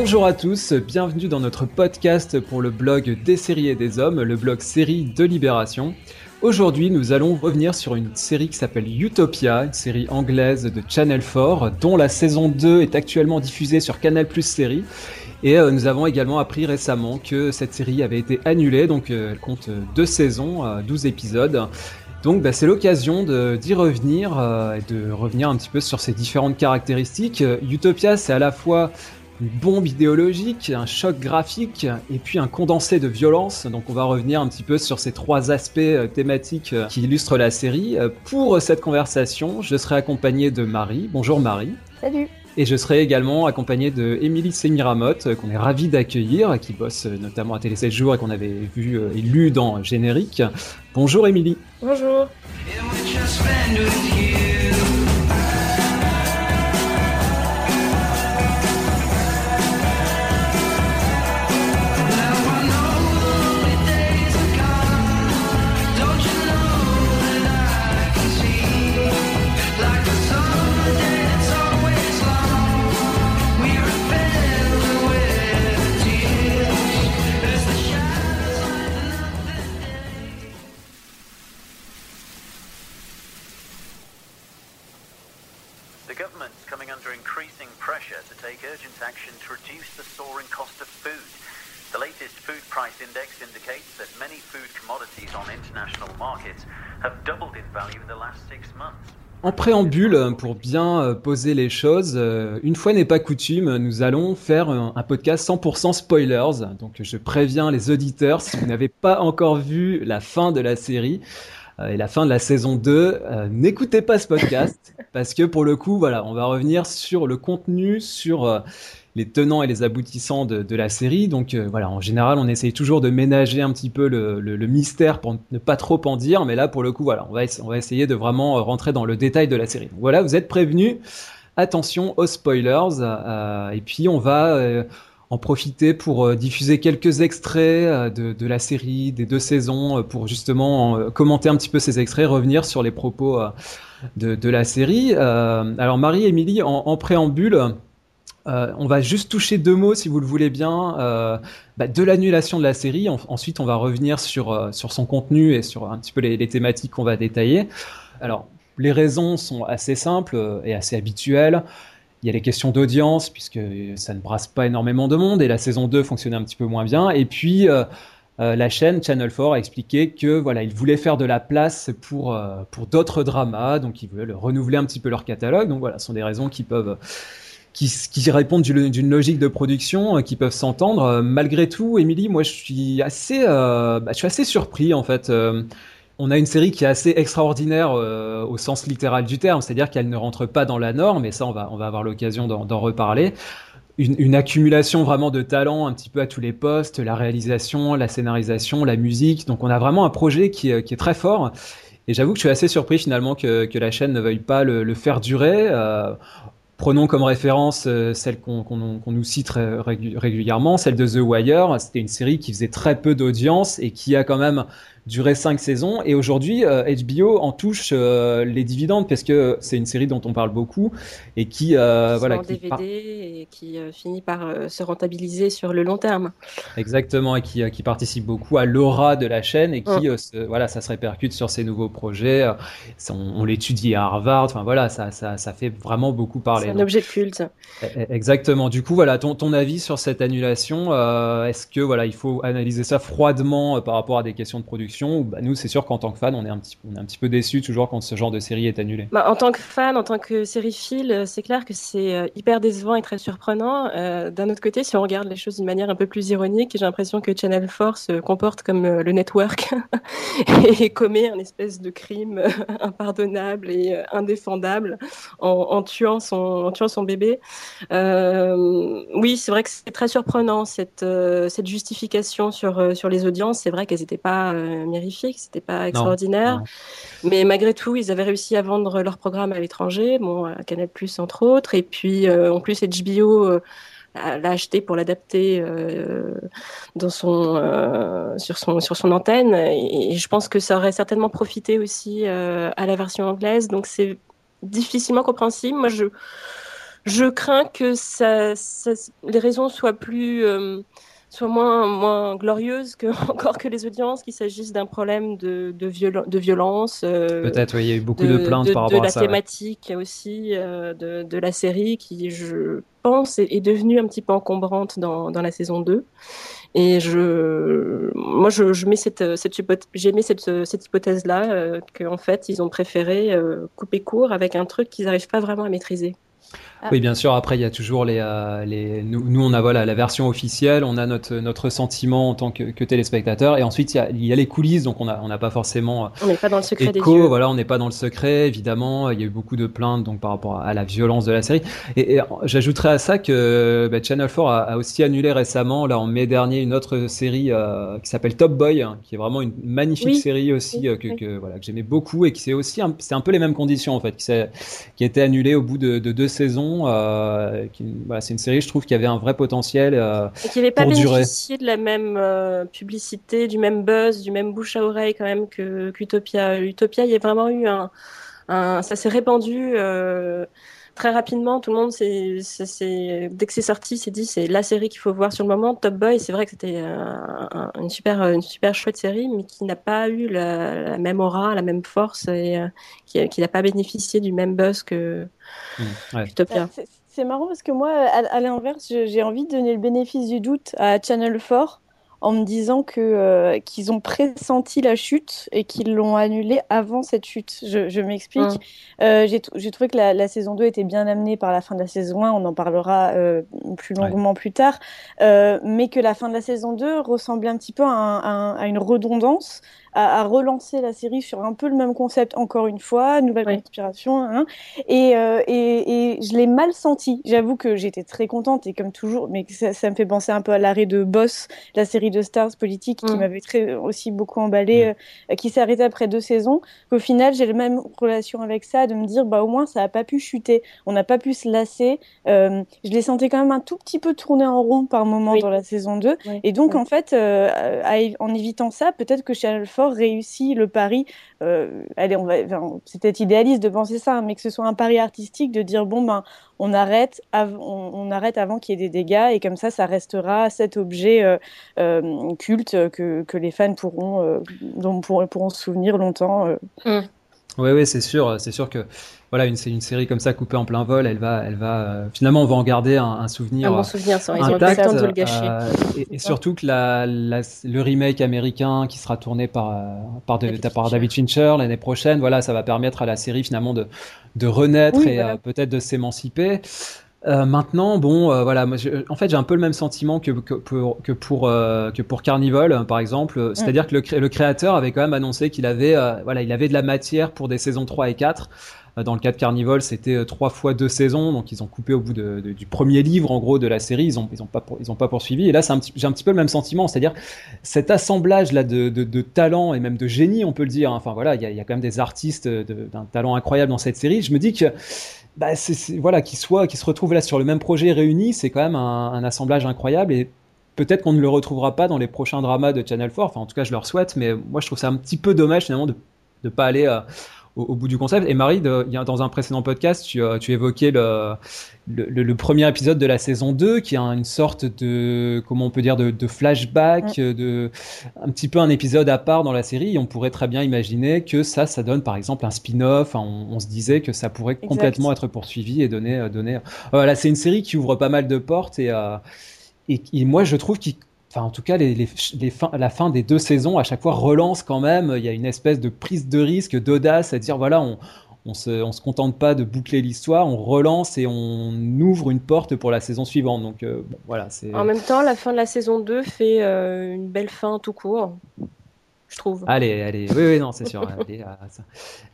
Bonjour à tous, bienvenue dans notre podcast pour le blog des séries et des hommes, le blog série de Libération. Aujourd'hui, nous allons revenir sur une série qui s'appelle Utopia, une série anglaise de Channel 4, dont la saison 2 est actuellement diffusée sur Canal Plus Série. Et euh, nous avons également appris récemment que cette série avait été annulée, donc euh, elle compte deux saisons, 12 épisodes. Donc bah, c'est l'occasion d'y revenir euh, et de revenir un petit peu sur ses différentes caractéristiques. Utopia, c'est à la fois une bombe idéologique, un choc graphique et puis un condensé de violence. Donc on va revenir un petit peu sur ces trois aspects euh, thématiques euh, qui illustrent la série. Pour cette conversation, je serai accompagné de Marie. Bonjour Marie. Salut. Et je serai également accompagné de Émilie Semiramotte, qu'on est ravi d'accueillir, qui bosse notamment à Télé 7 jours et qu'on avait vu et lu dans Générique. Bonjour Émilie. Bonjour. En préambule, pour bien euh, poser les choses, euh, une fois n'est pas coutume, nous allons faire un, podcast 100% spoilers. Donc je préviens les auditeurs, si vous n'avez pas encore vu la fin de la série euh, et la fin de la saison 2, n'écoutez pas ce podcast parce que pour le coup, voilà, on va revenir sur le contenu, sur les tenants et les aboutissants de, la série. Donc euh, voilà, en général, on essaye toujours de ménager un petit peu le, mystère pour ne pas trop en dire, mais là, pour le coup, voilà, on va, essayer de vraiment euh, rentrer dans le détail de la série. voilà, vous êtes prévenus. Attention aux spoilers. Euh, et puis, on va en profiter pour diffuser quelques extraits de, la série, des deux saisons, pour justement commenter un petit peu ces extraits, revenir sur les propos de, la série. alors Marie, Émilie, en, préambule, euh, on va juste toucher deux mots, si vous le voulez bien, euh, bah, de l'annulation de la série. ensuite, on va revenir sur, euh, sur son contenu et sur un petit peu les, thématiques qu'on va détailler. Alors, les raisons sont assez simples et assez habituelles. Il y a les questions d'audience, puisque ça ne brasse pas énormément de monde, et la saison 2 fonctionnait un petit peu moins bien. Et puis, la chaîne Channel 4 a expliqué que voilà, ils voulaient faire de la place pour, pour d'autres dramas, donc ils voulaient renouveler un petit peu leur catalogue. Donc voilà, ce sont des raisons qui peuvent qui, qui répondent d'une logique de production euh, qui peuvent s'entendre. Euh, malgré tout, Émilie, moi je suis assez, euh, bah, je suis assez surpris en fait. on a une série qui est assez extraordinaire au sens littéral du terme, c'est-à-dire qu'elle ne rentre pas dans la norme, et ça on va, on va avoir l'occasion d'en reparler. Une, accumulation vraiment de talents un petit peu à tous les postes, la réalisation, la scénarisation, la musique. Donc on a vraiment un projet qui, qui est très fort. Et j'avoue que je suis assez surpris finalement que, que la chaîne ne veuille pas le, faire durer. Prenons comme référence euh, celle qu'on nous cite régulièrement, celle de The Wire. C'était une série qui faisait très peu d'audience et qui a quand même duré cinq saisons. Et aujourd'hui, HBO euh, en touche euh, les dividendes parce que c'est une série dont on parle beaucoup et qui, euh, voilà, en DVD et qui finit par se rentabiliser sur le long terme. Exactement, et qui, qui participe beaucoup à l'aura de la chaîne et qui, mm. voilà, ça se répercute sur ses nouveaux projets. On, l'étudie à Harvard. Enfin voilà, ça, ça, ça, fait vraiment beaucoup parler. C'est un objet de culte. E, e, exactement. Du coup, voilà, ton, ton avis sur cette annulation. Est-ce que voilà, il faut analyser ça froidement par rapport à des questions de production? Bah, nous, c'est sûr qu'en tant que fan, on est, un petit, peu déçu toujours quand ce genre de série est annulé. Bah, en tant que fan, en tant que série fil, c'est clair que c'est euh, hyper décevant et très surprenant. Euh, d'un autre côté, si on regarde les choses d'une manière un peu plus ironique, j'ai l'impression que Channel 4 se comporte comme euh, le network et commet un espèce de crime impardonnable et indéfendable en, tuant son, bébé. oui, c'est vrai que c'est très surprenant cette, cette justification sur, sur les audiences. C'est vrai qu'elles n'étaient pas mirifique, c'était pas extraordinaire. Mais malgré tout, ils avaient réussi à vendre leur programme à l'étranger, bon, à Canal Plus entre autres. Et puis, euh, en plus, HBO euh, l'a acheté pour l'adapter euh, dans son, sur, son, sur son antenne. Et, je pense que ça aurait certainement profité aussi à la version anglaise. Donc, c'est difficilement compréhensible. Moi, je Je crains que ça, les raisons soient plus soit moins, moins glorieuse que, encore que les audiences, qu'il s'agisse d'un problème de, de, de violence. Euh, Peut-être, oui, il y a eu beaucoup de, plaintes par rapport à ça. De la thématique aussi euh, de, de, la série qui, je pense, est, devenue un petit peu encombrante dans, dans la saison 2. Et je, moi, je, je mets cette, cette j'ai mis cette, cette hypothèse-là, euh, qu'en fait, ils ont préféré couper court avec un truc qu'ils n'arrivent pas vraiment à maîtriser. Ah. Oui, bien sûr. Après, il y a toujours les, euh, les nous, nous, on a voilà la version officielle, on a notre notre sentiment en tant que, que téléspectateur, et ensuite il y, a, y a les coulisses, donc on a on n'a pas forcément. Euh, on n'est pas dans le secret écho, des yeux. Voilà, on n'est pas dans le secret, évidemment. Il y a eu beaucoup de plaintes donc par rapport à la violence de la série. Et, et j'ajouterais à ça que bah, Channel 4 a, a, aussi annulé récemment, là en mai dernier, une autre série euh, qui s'appelle Top Boy, hein, qui est vraiment une magnifique série aussi euh, que, que, voilà que j'aimais beaucoup et qui c'est aussi c'est un peu les mêmes conditions en fait, qui, qui a été annulée au bout de, de deux saisons. Euh, c'est une série, je trouve, qui avait un vrai potentiel. Euh, et qui n'avait pas bénéficié de la même euh, publicité, du même buzz, du même bouche à oreille quand même que qu'Utopia. Utopia, il y a vraiment eu un, un ça s'est répandu très rapidement, tout le monde, c'est, dès que c'est sorti, s'est dit c'est la série qu'il faut voir sur le moment. Top Boy, c'est vrai que c'était une, super, une super chouette série, mais qui n'a pas eu la, même aura, la même force et qui, n'a pas bénéficié du même buzz que mmh, Utopia. Bah, c'est marrant parce que moi, à, l'inverse, j'ai envie de donner le bénéfice du doute à Channel 4 en me disant que euh, qu'ils ont pressenti la chute et qu'ils l'ont annulée avant cette chute. Je, m'explique. Mmh. Euh, j'ai trouvé que la, saison 2 était bien amenée par la fin de la saison 1, on en parlera euh, plus longuement plus tard, mais que la fin de la saison 2 ressemblait un petit peu à une redondance à, relancer la série sur un peu le même concept encore une fois, nouvelle conspiration, hein, et, euh, et, et, je l'ai mal senti. J'avoue que j'étais très contente et comme toujours, mais ça, ça, me fait penser un peu à l'arrêt de Boss, la série de Stars politique qui mm. m'avait très aussi beaucoup emballé, mm. euh, qui s'est arrêtée après deux saisons. Qu'au final, j'ai la même relation avec ça, de me dire bah au moins ça a pas pu chuter, on n'a pas pu se lasser. Euh, je les sentais quand même un tout petit peu tourner en rond par moment dans la saison 2, et donc en fait, euh, en évitant ça, peut-être que Channel 4 réussi le pari. Euh, idéaliste de penser ça, hein, mais que ce soit un pari artistique de dire bon ben on arrête, on, arrête avant qu'il y ait des dégâts et comme ça, ça restera cet objet euh, euh, culte que, les fans pourront, dont pourront, se souvenir longtemps. Mmh. Oui, c'est sûr, c'est sûr que voilà, une, une série comme ça coupée en plein vol, elle va, elle va, euh, finalement, on va en garder un, un souvenir. Un bon souvenir, ça, ils ont pas le temps de le gâcher. Euh, et, surtout que la, la, le remake américain qui sera tourné par, euh, de, par David Fincher l'année prochaine, voilà, ça va permettre à la série finalement de, de renaître et peut-être de s'émanciper. Euh, maintenant, bon, euh, voilà, moi, en fait, j'ai un peu le même sentiment que, que pour que pour, euh, que pour Carnival, par exemple. C'est-à-dire que le, le, créateur avait quand même annoncé qu'il avait, voilà, il avait de la matière pour des saisons 3 et 4. Dans le cas de Carnival, c'était trois fois deux saisons, donc ils ont coupé au bout de, du premier livre, en gros, de la série. Ils ont, ils ont pas, ils ont pas poursuivi. Et là, c'est un petit, j'ai un petit peu le même sentiment, c'est-à-dire cet assemblage là de, de, de talent et même de génie, on peut le dire. Hein. Enfin voilà, il y a, y a, quand même des artistes d'un talent incroyable dans cette série. Je me dis que bah, voilà, qu'ils soient, qu'ils se retrouvent là sur le même projet réuni, c'est quand même un, un, assemblage incroyable et peut-être qu'on ne le retrouvera pas dans les prochains dramas de Channel 4. Enfin, en tout cas, je leur souhaite, mais moi, je trouve ça un petit peu dommage finalement de ne pas aller euh, au, bout du concept. Et Marie, de, dans un précédent podcast, tu, euh, tu évoquais le, le, le, premier épisode de la saison 2, qui a une sorte de, comment on peut dire, de, de flashback, de, un petit peu un épisode à part dans la série. Et on pourrait très bien imaginer que ça, ça donne par exemple un spin-off. on, on, se disait que ça pourrait complètement être poursuivi et donner, euh, donner. Voilà, c'est une série qui ouvre pas mal de portes et, euh, et, et moi je trouve qu'il enfin en tout cas les, les, les fins, la fin des deux saisons à chaque fois relance quand même il y a une espèce de prise de risque d'audace à dire voilà on on se, on se contente pas de boucler l'histoire, on relance et on ouvre une porte pour la saison suivante. Donc euh, bon, voilà, c'est. En même temps, la fin de la saison 2 fait euh, une belle fin tout court. Je trouve. Allez, allez, oui, oui, non, c'est sûr. elle, est,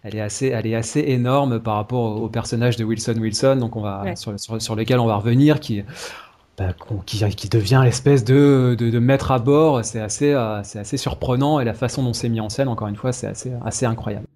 elle, est, assez, elle est assez énorme par rapport au personnage de Wilson Wilson, donc on va sur, sur, sur lequel on va revenir, qui bah, qui, devient l'espèce de, de, maître à bord. C'est assez, euh, assez surprenant et la façon dont c'est mis en scène, encore une fois, c'est assez incroyable.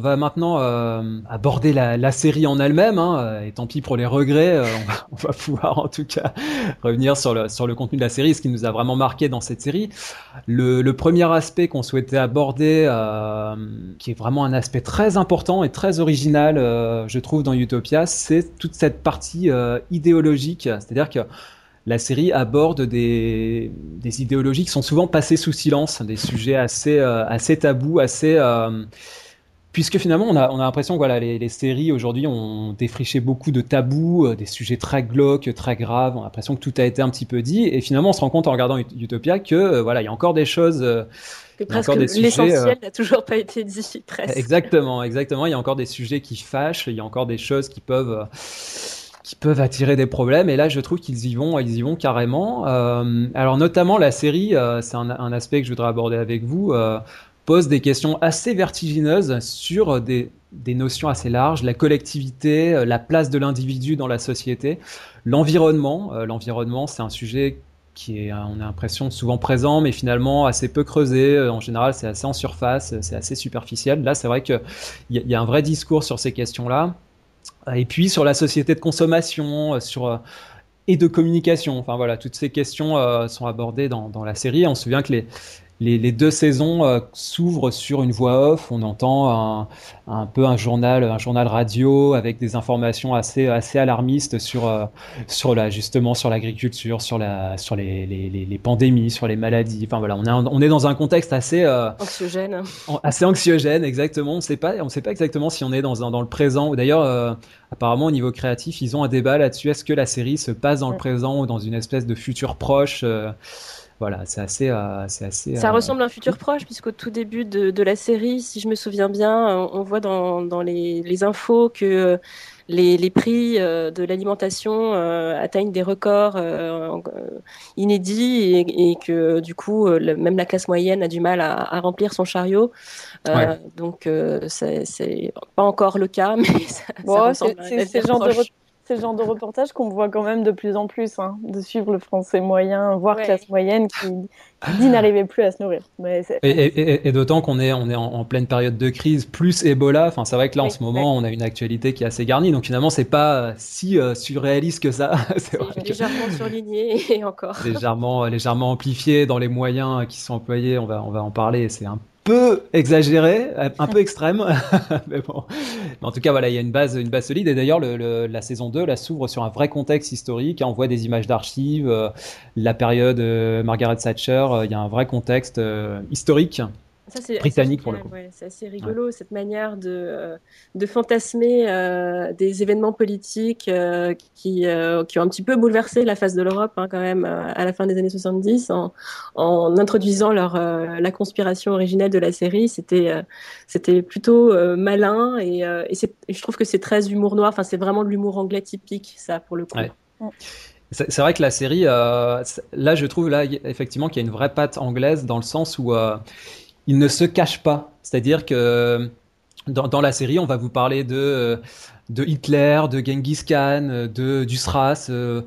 On va maintenant euh, aborder la, série en elle-même, hein, et tant pis pour les regrets, euh, on, va, pouvoir en tout cas revenir sur le, contenu de la série, ce qui nous a vraiment marqué dans cette série. Le, premier aspect qu'on souhaitait aborder, euh, qui est vraiment un aspect très important et très original, je trouve, dans Utopia, c'est toute cette partie idéologique, c'est-à-dire que la série aborde des, idéologies qui sont souvent passées sous silence, des sujets assez tabous, assez Puisque finalement, on a, on a l'impression que voilà, les, les séries aujourd'hui ont défriché beaucoup de tabous, euh, des sujets très glauques, très graves. On a l'impression que tout a été un petit peu dit. Et finalement, on se rend compte en regardant Utopia que euh, voilà, il y a encore des choses. Euh, que presque l'essentiel n'a toujours pas été dit, presque. Exactement, exactement. Il y a encore des sujets qui fâchent. Il y a encore des choses qui peuvent qui peuvent attirer des problèmes. Et là, je trouve qu'ils y vont, ils y vont carrément. alors notamment la série, c'est un, un, aspect que je voudrais aborder avec vous pose des questions assez vertigineuses sur des, notions assez larges, la collectivité, euh, la place de l'individu dans la société, l'environnement. Euh, l'environnement, c'est un sujet qui est, on a l'impression, souvent présent, mais finalement assez peu creusé. Euh, en général, c'est assez en surface, c'est assez superficiel. Là, c'est vrai qu'il y, y, a un vrai discours sur ces questions-là. Et puis sur la société de consommation, sur et de communication. Enfin voilà, toutes ces questions sont abordées dans, la série. On se souvient que les, les, deux saisons euh, s'ouvrent sur une voix off. On entend un, peu un journal, un journal radio avec des informations assez, assez alarmistes sur, euh, sur la, justement sur l'agriculture, sur, la, sur les, les, pandémies, sur les maladies. Enfin voilà, on est, on est dans un contexte assez euh, anxiogène. Assez anxiogène, exactement. On ne sait pas, on sait pas exactement si on est dans, dans le présent. D'ailleurs, apparemment au niveau créatif, ils ont un débat là-dessus. Est-ce que la série se passe dans le présent ou dans une espèce de futur proche voilà, c'est assez, euh, c'est assez. Ça euh, ressemble à un futur proche, puisqu'au tout début de, la série, si je me souviens bien, on, voit dans, les, infos que les, prix euh, de l'alimentation atteignent des records inédits et, que du coup, même la classe moyenne a du mal à, remplir son chariot. Donc, c'est pas encore le cas, mais ça, ressemble à un genre de c'est le genre de reportage qu'on voit quand même de plus en plus, hein, de suivre le français moyen, voire classe moyenne qui, dit n'arrivait plus à se nourrir. et, d'autant qu'on est, on est en, pleine période de crise, plus Ebola. Enfin, c'est vrai que là, en ce moment, on a une actualité qui est assez garnie. Donc finalement, c'est pas si euh, surréaliste que ça. c'est légèrement surligné et encore. légèrement, légèrement amplifié dans les moyens qui sont employés. On va, on va en parler. C'est un peu exagéré, un peu extrême, mais bon. en tout cas, voilà, il y a une base, solide. Et d'ailleurs, la saison 2 la s'ouvre sur un vrai contexte historique. On voit des images d'archives, euh, la période euh, Margaret Thatcher. Euh, il y a un vrai contexte historique britannique pour le coup. c'est assez rigolo cette manière de, euh, de fantasmer euh, des événements politiques euh, qui, qui ont un petit peu bouleversé la face de l'Europe hein, quand même à la fin des années 70 en, en introduisant leur, la conspiration originelle de la série. C'était c'était plutôt malin et, et, je trouve que c'est très humour noir. Enfin, c'est vraiment de l'humour anglais typique, ça pour le coup. C'est vrai que la série, là, je trouve là effectivement qu'il y a une vraie patte anglaise dans le sens où il ne se cache pas. C'est-à-dire que dans, la série, on va vous parler de, de Hitler, de Genghis Khan, de, du SRAS, euh,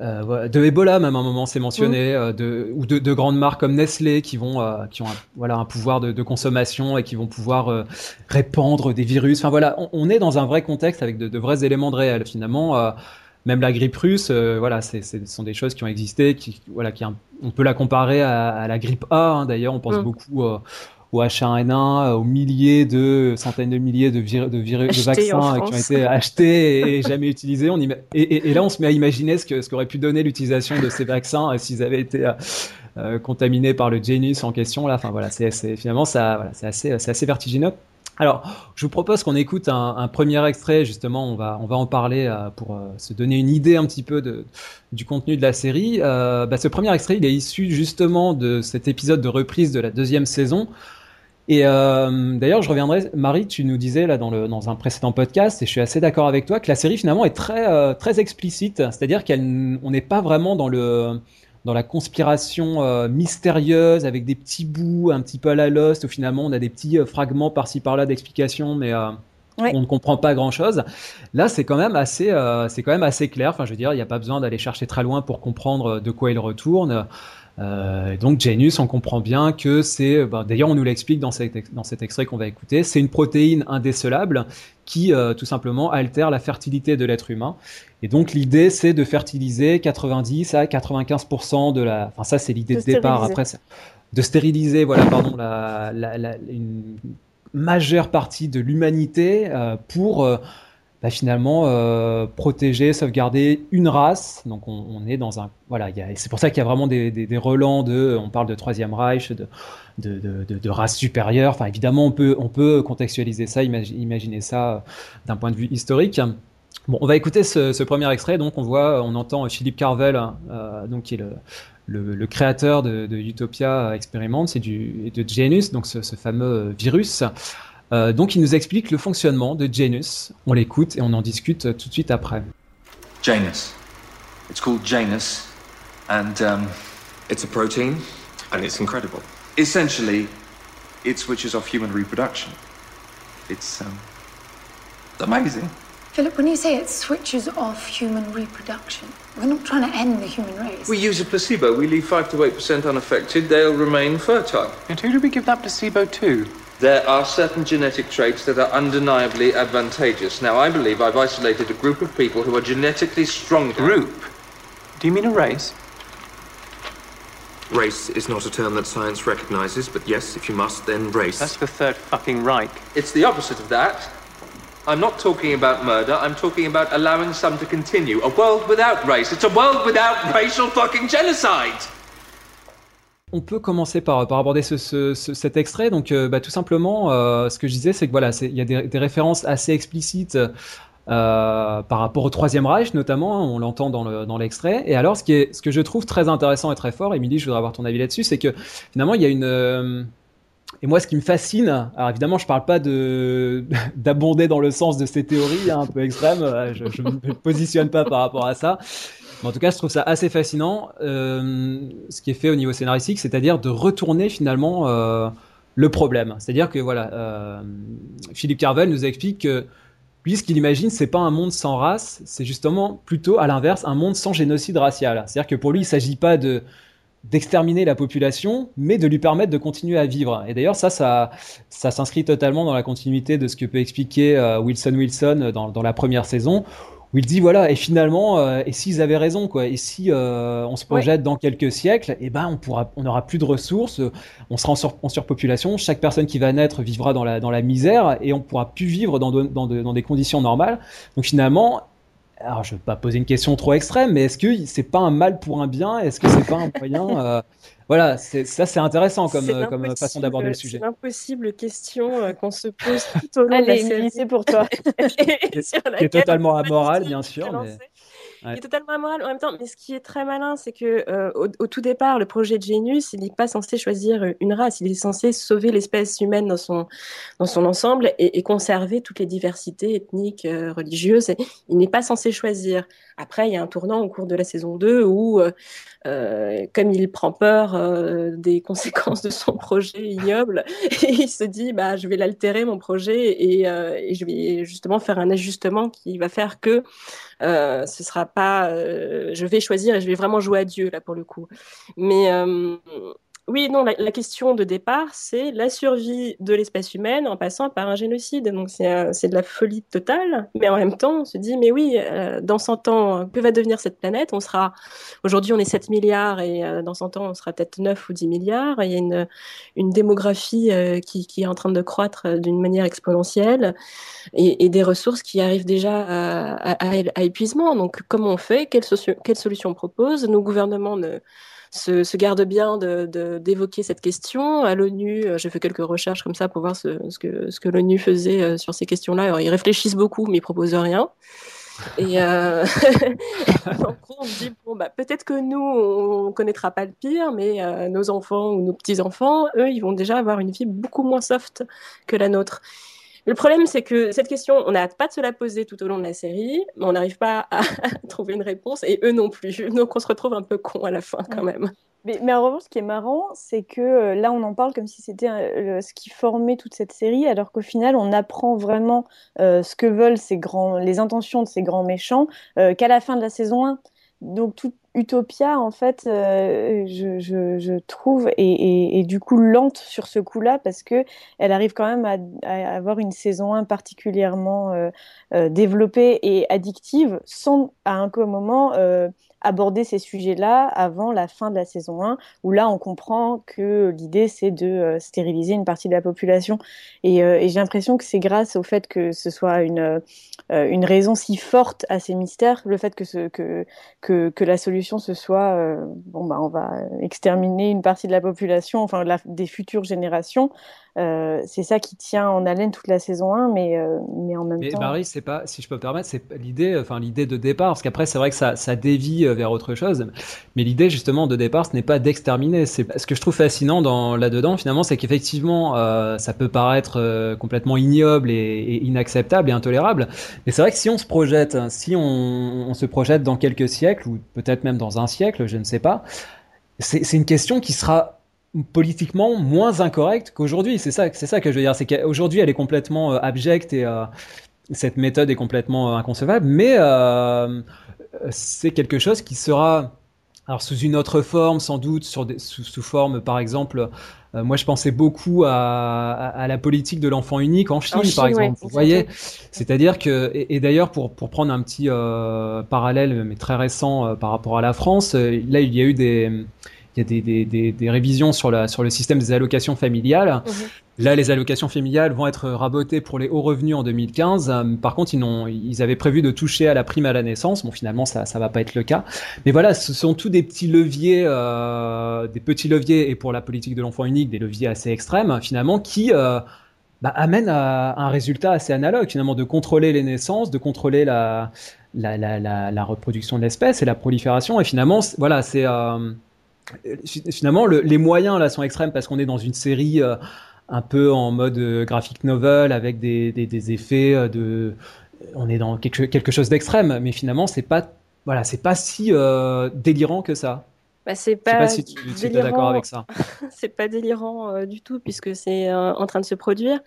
euh, de Ebola même à un moment c'est mentionné, euh, de, ou de, grandes marques comme Nestlé qui vont qui ont un, voilà un pouvoir de, consommation et qui vont pouvoir répandre des virus. Enfin voilà, on, est dans un vrai contexte avec de, vrais éléments de réel finalement. même la grippe russe, voilà, ce sont des choses qui ont existé, qui voilà, qui on peut la comparer à, la grippe A. Hein. D'ailleurs, on pense mm. beaucoup euh, au H1N1, aux milliers de centaines de milliers de, de, vaccins qui ont été achetés et, jamais utilisés. On et, là, on se met à imaginer ce que ce qu'aurait pu donner l'utilisation de ces vaccins euh, s'ils avaient été euh, contaminés par le Janus en question. Là, enfin voilà, c'est finalement ça, voilà, c'est assez, c'est assez vertigineux. Alors, je vous propose qu'on écoute un, premier extrait, justement, on va, on va en parler euh, pour euh, se donner une idée un petit peu de, du contenu de la série. Euh, bah, ce premier extrait, il est issu justement de cet épisode de reprise de la deuxième saison. Et d'ailleurs, je reviendrai, Marie, tu nous disais là dans, le, dans un précédent podcast, et je suis assez d'accord avec toi, que la série finalement est très, très explicite, c'est-à-dire qu'on n'est pas vraiment dans le dans la conspiration euh, mystérieuse avec des petits bouts un petit peu à la Lost où finalement on a des petits euh, fragments par-ci par-là d'explications mais euh, on ne comprend pas grand-chose. Là, c'est quand même assez c'est quand même assez clair. Enfin, je veux dire, il n'y a pas besoin d'aller chercher très loin pour comprendre de quoi il retourne. Euh, donc Janus, on comprend bien que c'est, bah, d'ailleurs on nous l'explique dans cet, dans cet extrait qu'on va écouter, c'est une protéine indécelable qui euh, tout simplement altère la fertilité de l'être humain. Et donc l'idée c'est de fertiliser 90 à 95% de la, enfin ça c'est l'idée de, départ. Après, de stériliser, voilà, pardon, la, la, la, une majeure partie de l'humanité euh, pour euh, bah, finalement euh, protéger, sauvegarder une race. Donc on, est dans un voilà, c'est pour ça qu'il y a vraiment des, relents de, on parle de troisième Reich, de, de, de, race supérieure. Enfin évidemment on peut on peut contextualiser ça, imaginer ça euh, d'un point de vue historique. Bon, on va écouter ce, premier extrait. Donc on voit, on entend Philippe Carvel, euh, donc qui est le, créateur de, Utopia Experiment, c'est du de Janus, donc ce fameux virus. Euh, donc il nous explique le fonctionnement de Janus. On l'écoute et on en discute tout de suite après. Janus. It's called Janus, and um, it's a protein, and it's incredible. Essentially, it switches off human reproduction. It's um, amazing. Philip, when you say it switches off human reproduction, we're not trying to end the human race. We use a placebo. We leave 5 to 8% unaffected. They'll remain fertile. And who do we give that placebo to? There are certain genetic traits that are undeniably advantageous. Now, I believe I've isolated a group of people who are genetically stronger. Group? Do you mean a race? Race is not a term that science recognizes, but yes, if you must, then race. That's the third fucking Reich. It's the opposite of that. I'm not talking about murder, I'm talking about allowing some to continue. A world without race. It's a world without racial fucking genocide! On peut commencer par, aborder ce, ce, ce, cet extrait. Donc, euh, bah, tout simplement, euh, ce que je disais, c'est que voilà, il y a des, références assez explicites euh, par rapport au Troisième Reich, notamment. Hein, on l'entend dans l'extrait. Le, et alors, ce, que je trouve très intéressant et très fort, Émilie, je voudrais avoir ton avis là-dessus, c'est que finalement, il y a une et moi, ce qui me fascine, alors évidemment, je parle pas de d'abonder dans le sens de ces théories hein, un peu extrêmes. Je, je me positionne pas par rapport à ça. En tout cas, je trouve ça assez fascinant, euh, ce qui est fait au niveau scénaristique, c'est-à-dire de retourner finalement euh, le problème. C'est-à-dire que voilà, euh, Philippe Carvel nous explique que lui, ce qu'il imagine, c'est pas un monde sans race, c'est justement plutôt à l'inverse un monde sans génocide racial. C'est-à-dire que pour lui, il s'agit pas de d'exterminer la population, mais de lui permettre de continuer à vivre. Et d'ailleurs, ça, ça, s'inscrit totalement dans la continuité de ce que peut expliquer Wilson Wilson dans la première saison, où il dit voilà et finalement euh, et s'ils avaient raison quoi et si euh, on se projette ouais. dans quelques siècles et eh ben on pourra on n'aura plus de ressources on sera en, sur, en, surpopulation chaque personne qui va naître vivra dans la dans la misère et on pourra plus vivre dans de, dans, de, dans des conditions normales donc finalement alors je vais pas poser une question trop extrême, mais est-ce que c'est pas un mal pour un bien? Est-ce que c'est pas un moyen euh, Voilà, ça c'est intéressant comme, euh, comme façon d'aborder le sujet. C'est l'impossible question euh, qu'on se pose tout au long Allez, de la série. c'est pour toi. qui est totalement amoral, bien sûr. Mais... Ouais. qui est totalement amoral en même temps. Mais ce qui est très malin, c'est que euh, au, au, tout départ, le projet de Genius, il n'est pas censé choisir une race. Il est censé sauver l'espèce humaine dans son dans son ensemble et, et conserver toutes les diversités ethniques, euh, religieuses. Et il n'est pas censé choisir. Après, il y a un tournant au cours de la saison 2 où, euh, comme il prend peur euh, des conséquences de son projet ignoble, il se dit, bah, je vais l'altérer mon projet et, euh, et, je vais justement faire un ajustement qui va faire que euh, ce sera pas, je vais choisir et je vais vraiment jouer à Dieu là pour le coup. Mais oui, non, la, question de départ, c'est la survie de l'espèce humaine en passant par un génocide. Donc c'est de la folie totale, mais en même temps, on se dit, mais oui, euh, dans 100 ans, que va devenir cette planète? On sera, aujourd'hui on est 7 milliards et euh, dans 100 ans on sera peut-être 9 ou 10 milliards. Il y a une, une démographie euh, qui, qui, est en train de croître d'une manière exponentielle et, des ressources qui arrivent déjà à, épuisement. Donc comment on fait? Quelle, quelle solution on propose? Nos gouvernements ne se, se garde bien d'évoquer cette question. À l'ONU, euh, j'ai fait quelques recherches comme ça pour voir ce, que, l'ONU faisait euh, sur ces questions-là. Ils réfléchissent beaucoup, mais ils proposent rien. Et euh... en gros, on me dit bon bah peut-être que nous on connaîtra pas le pire, mais nos enfants ou nos petits enfants, eux, ils vont déjà avoir une vie beaucoup moins soft que la nôtre. Le problème, c'est que cette question, on n'arrête pas de se la poser tout au long de la série, mais on n'arrive pas à trouver une réponse, et eux non plus. Donc on se retrouve un peu con à la fin quand même. Mais, mais en revanche, ce qui est marrant, c'est que euh, là, on en parle comme si c'était euh, ce qui formait toute cette série, alors qu'au final, on apprend vraiment euh, ce que veulent ces grands, les intentions de ces grands méchants qu'à la fin de la saison 1. Donc tout, Utopia, en fait, euh, je, trouve, et, du coup lente sur ce coup-là, parce que elle arrive quand même à, avoir une saison 1 particulièrement euh, euh, développée et addictive, sans à un moment aborder ces sujets-là avant la fin de la saison 1, où là on comprend que l'idée c'est de euh, stériliser une partie de la population. Et, euh, et j'ai l'impression que c'est grâce au fait que ce soit une, euh, une raison si forte à ces mystères, le fait que, que, que, la solution ce soit, bon bah on va exterminer une partie de la population, enfin des futures générations, euh, c'est ça qui tient en haleine toute la saison 1, mais, euh, mais en même mais temps. Marie, c'est pas, si je peux me permettre, c'est l'idée, enfin l'idée de départ, parce qu'après c'est vrai que ça, ça dévie euh, vers autre chose, mais l'idée justement de départ, ce n'est pas d'exterminer. C'est ce que je trouve fascinant dans là-dedans finalement, c'est qu'effectivement, euh, ça peut paraître complètement ignoble et, et, inacceptable et intolérable, mais c'est vrai que si on se projette, hein, si on, on se projette dans quelques siècles ou peut-être même dans un siècle, je ne sais pas, c'est une question qui sera politiquement moins incorrecte qu'aujourd'hui. C'est ça, c'est ça que je veux dire. C'est qu'aujourd'hui, elle est complètement euh, abjecte et euh, cette méthode est complètement euh, inconcevable. Mais c'est quelque chose qui sera, alors sous une autre forme, sans doute, sur des, sous, sous forme, par exemple. Moi, je pensais beaucoup à, à, à la politique de l'enfant unique en Chine, en Chine par exemple. Ouais, Vous voyez, c'est-à-dire que, et, et d'ailleurs, pour, pour prendre un petit parallèle, mais très récent par rapport à la France, là, il y a eu des il y a des, des, des, des, révisions sur, la, sur le système des allocations familiales. Mmh. Là, les allocations familiales vont être rabotées pour les hauts revenus en 2015. Par contre, ils, ont, ils avaient prévu de toucher à la prime à la naissance. Bon, finalement, ça ça va pas être le cas. Mais voilà, ce sont tous des petits leviers, euh, des petits leviers, et pour la politique de l'enfant unique, des leviers assez extrêmes, finalement, qui euh, bah, amènent à un résultat assez analogue, finalement, de contrôler les naissances, de contrôler la, la, la, la, la reproduction de l'espèce et la prolifération. Et finalement, voilà, c'est... Euh, finalement, le, les moyens là sont extrêmes parce qu'on est dans une série euh, un peu en mode euh, graphic novel avec des, des, effets euh, de, on est dans quelque, quelque chose d'extrême, mais finalement c'est pas, voilà, c'est pas si euh, délirant que ça. Bah, c'est pas, pas si tu, tu es d'accord avec ça. c'est pas délirant euh, du tout puisque c'est euh, en train de se produire.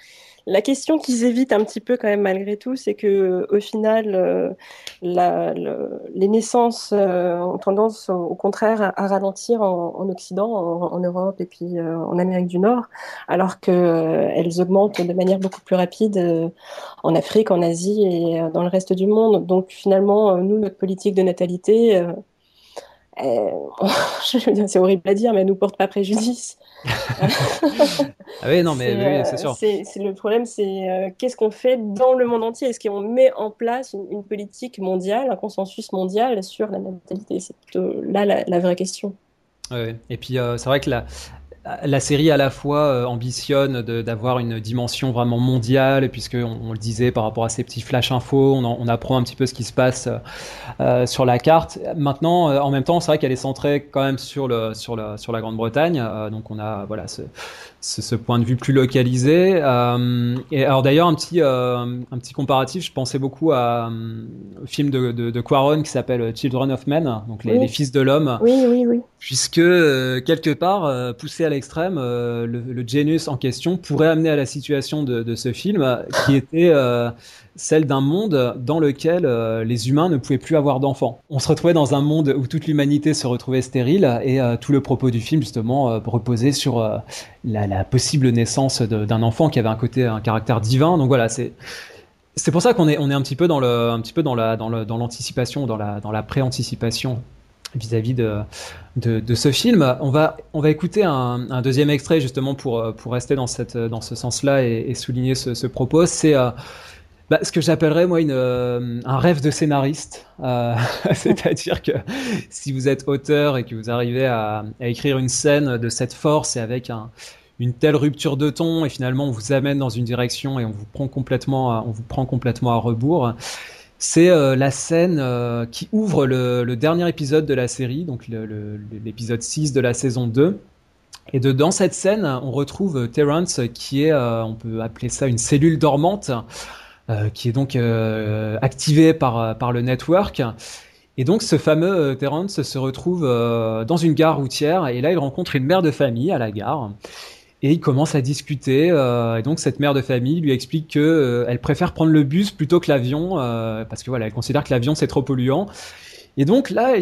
La question qu'ils évitent un petit peu quand même malgré tout, c'est que au final, euh, la, le, les naissances ont tendance au contraire à, à ralentir en, en Occident, en, en, Europe et puis en Amérique du Nord, alors que euh, elles augmentent de manière beaucoup plus rapide en Afrique, en Asie et dans le reste du monde. Donc finalement, nous, notre politique de natalité c'est horrible à dire, mais elle nous porte pas préjudice. ah oui, non, mais oui, c'est sûr. C'est, le problème, c'est euh, qu'est-ce qu'on fait dans le monde entier? Est-ce qu'on met en place une, une, politique mondiale, un consensus mondial sur la natalité? C'est plutôt là la, la, vraie question. Ouais, et puis euh, c'est vrai que la, la série à la fois euh, ambitionne d'avoir une dimension vraiment mondiale, puisque on, on, le disait par rapport à ces petits flash infos, on, en, on apprend un petit peu ce qui se passe euh, sur la carte. Maintenant, euh, en même temps, c'est vrai qu'elle est centrée quand même sur le sur la sur la Grande-Bretagne, euh, donc on a voilà ce, ce, ce, point de vue plus localisé. Euh, et alors d'ailleurs un petit un petit comparatif, je pensais beaucoup à au film de, de, de Quaron qui s'appelle Children of Men, donc les, oui. les fils de l'homme. Oui, oui, oui. Puisque quelque part poussé à l'extrême, euh, le, le, en question pourrait amener à la situation de, ce film, qui était euh, celle d'un monde dans lequel euh, les humains ne pouvaient plus avoir d'enfants. On se retrouvait dans un monde où toute l'humanité se retrouvait stérile, et tout le propos du film, justement, reposait sur la, possible naissance d'un enfant qui avait un côté, un caractère divin. Donc voilà, c'est c'est pour ça qu'on est, on est un petit peu dans le, dans l'anticipation, dans la, dans la pré-anticipation vis-à-vis -vis de, de, de, ce film. On va, on va écouter un, un, deuxième extrait justement pour, pour rester dans, cette, dans ce sens-là et, et, souligner ce, ce propos. C'est euh, bah, ce que j'appellerais moi une, euh, un rêve de scénariste. Euh, C'est-à-dire que si vous êtes auteur et que vous arrivez à, à, écrire une scène de cette force et avec un, une telle rupture de ton et finalement on vous amène dans une direction et on vous prend complètement, on vous prend complètement à rebours c'est euh, la scène euh, qui ouvre le, le, dernier épisode de la série, donc l'épisode 6 de la saison 2. Et de, dans cette scène, on retrouve Terrence qui est, euh, on peut appeler ça une cellule dormante, euh, qui est donc euh, activée par, par le network. Et donc ce fameux Terrence se retrouve dans une gare routière et là il rencontre une mère de famille à la gare et ils commencent à discuter. Euh, et donc cette mère de famille lui explique que euh, elle préfère prendre le bus plutôt que l'avion euh, parce que voilà, elle considère que l'avion c'est trop polluant. Et donc là,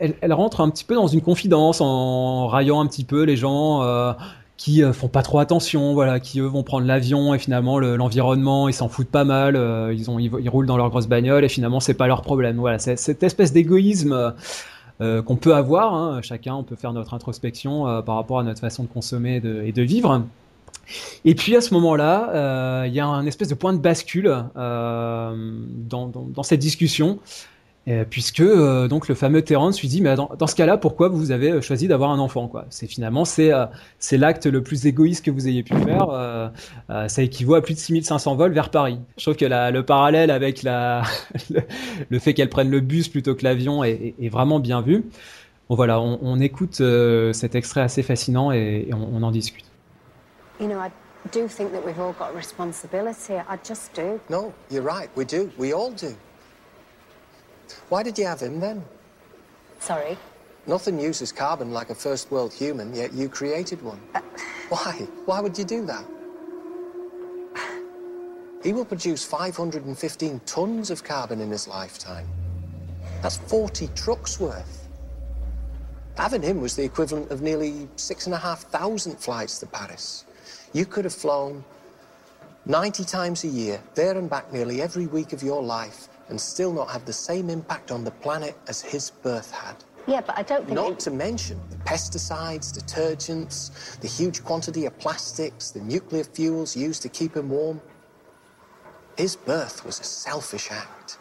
elle, rentre un petit peu dans une confidence en raillant un petit peu les gens euh, qui euh, font pas trop attention, voilà, qui eux vont prendre l'avion et finalement l'environnement, ils s'en foutent pas mal, ils, ont, ils, roulent dans leur grosse bagnole et finalement c'est pas leur problème. Voilà, cette espèce d'égoïsme. Qu'on peut avoir, hein. chacun, on peut faire notre introspection par rapport à notre façon de consommer et de, vivre. Et puis à ce moment-là, il y a un espèce de point de bascule dans, dans, cette discussion euh, puisque euh, donc le fameux Terence lui dit mais dans, ce cas-là pourquoi vous avez euh, choisi d'avoir un enfant quoi? C'est finalement c'est c'est l'acte le plus égoïste que vous ayez pu faire ça équivaut à plus de 6500 vols vers Paris. Je trouve que le parallèle avec la le, fait qu'elle prenne le bus plutôt que l'avion est, vraiment bien vu. Bon voilà on, écoute cet extrait assez fascinant et, on, on, en discute. You know I do think that we've all got a responsibility. I just do. No you're right we do. We all do Why did you have him then? Sorry? Nothing uses carbon like a first world human, yet you created one. Uh, Why? Why would you do that? He will produce 515 tons of carbon in his lifetime. That's 40 trucks worth. Having him was the equivalent of nearly 6,500 flights to Paris. You could have flown 90 times a year, there and back nearly every week of your life, and still not have the same impact on the planet as his birth had. Yeah, but I don't think. Not to mention the pesticides, detergents, the huge quantity of plastics, the nuclear fuels used to keep him warm. His birth was a selfish act.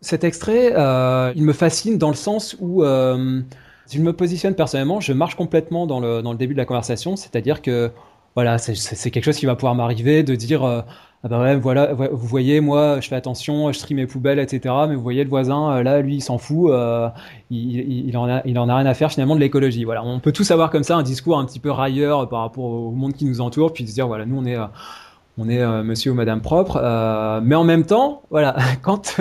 Cet extrait, euh, il me fascine dans le sens où, euh, si je me positionne personnellement, je marche complètement dans le, dans le début de la conversation, c'est-à-dire que voilà, c'est quelque chose qui va pouvoir m'arriver de dire. Euh, ah bah ouais, voilà, vous voyez, moi, je fais attention, je trie mes poubelles, etc. Mais vous voyez, le voisin, euh, là, lui, il s'en fout, euh, il, il, en a, il en a rien à faire finalement de l'écologie. Voilà, on peut tous avoir comme ça un discours un petit peu railleur par rapport au monde qui nous entoure, puis se dire, voilà, nous, on est, on est euh, monsieur ou madame propre. Euh, mais en même temps, voilà, quand,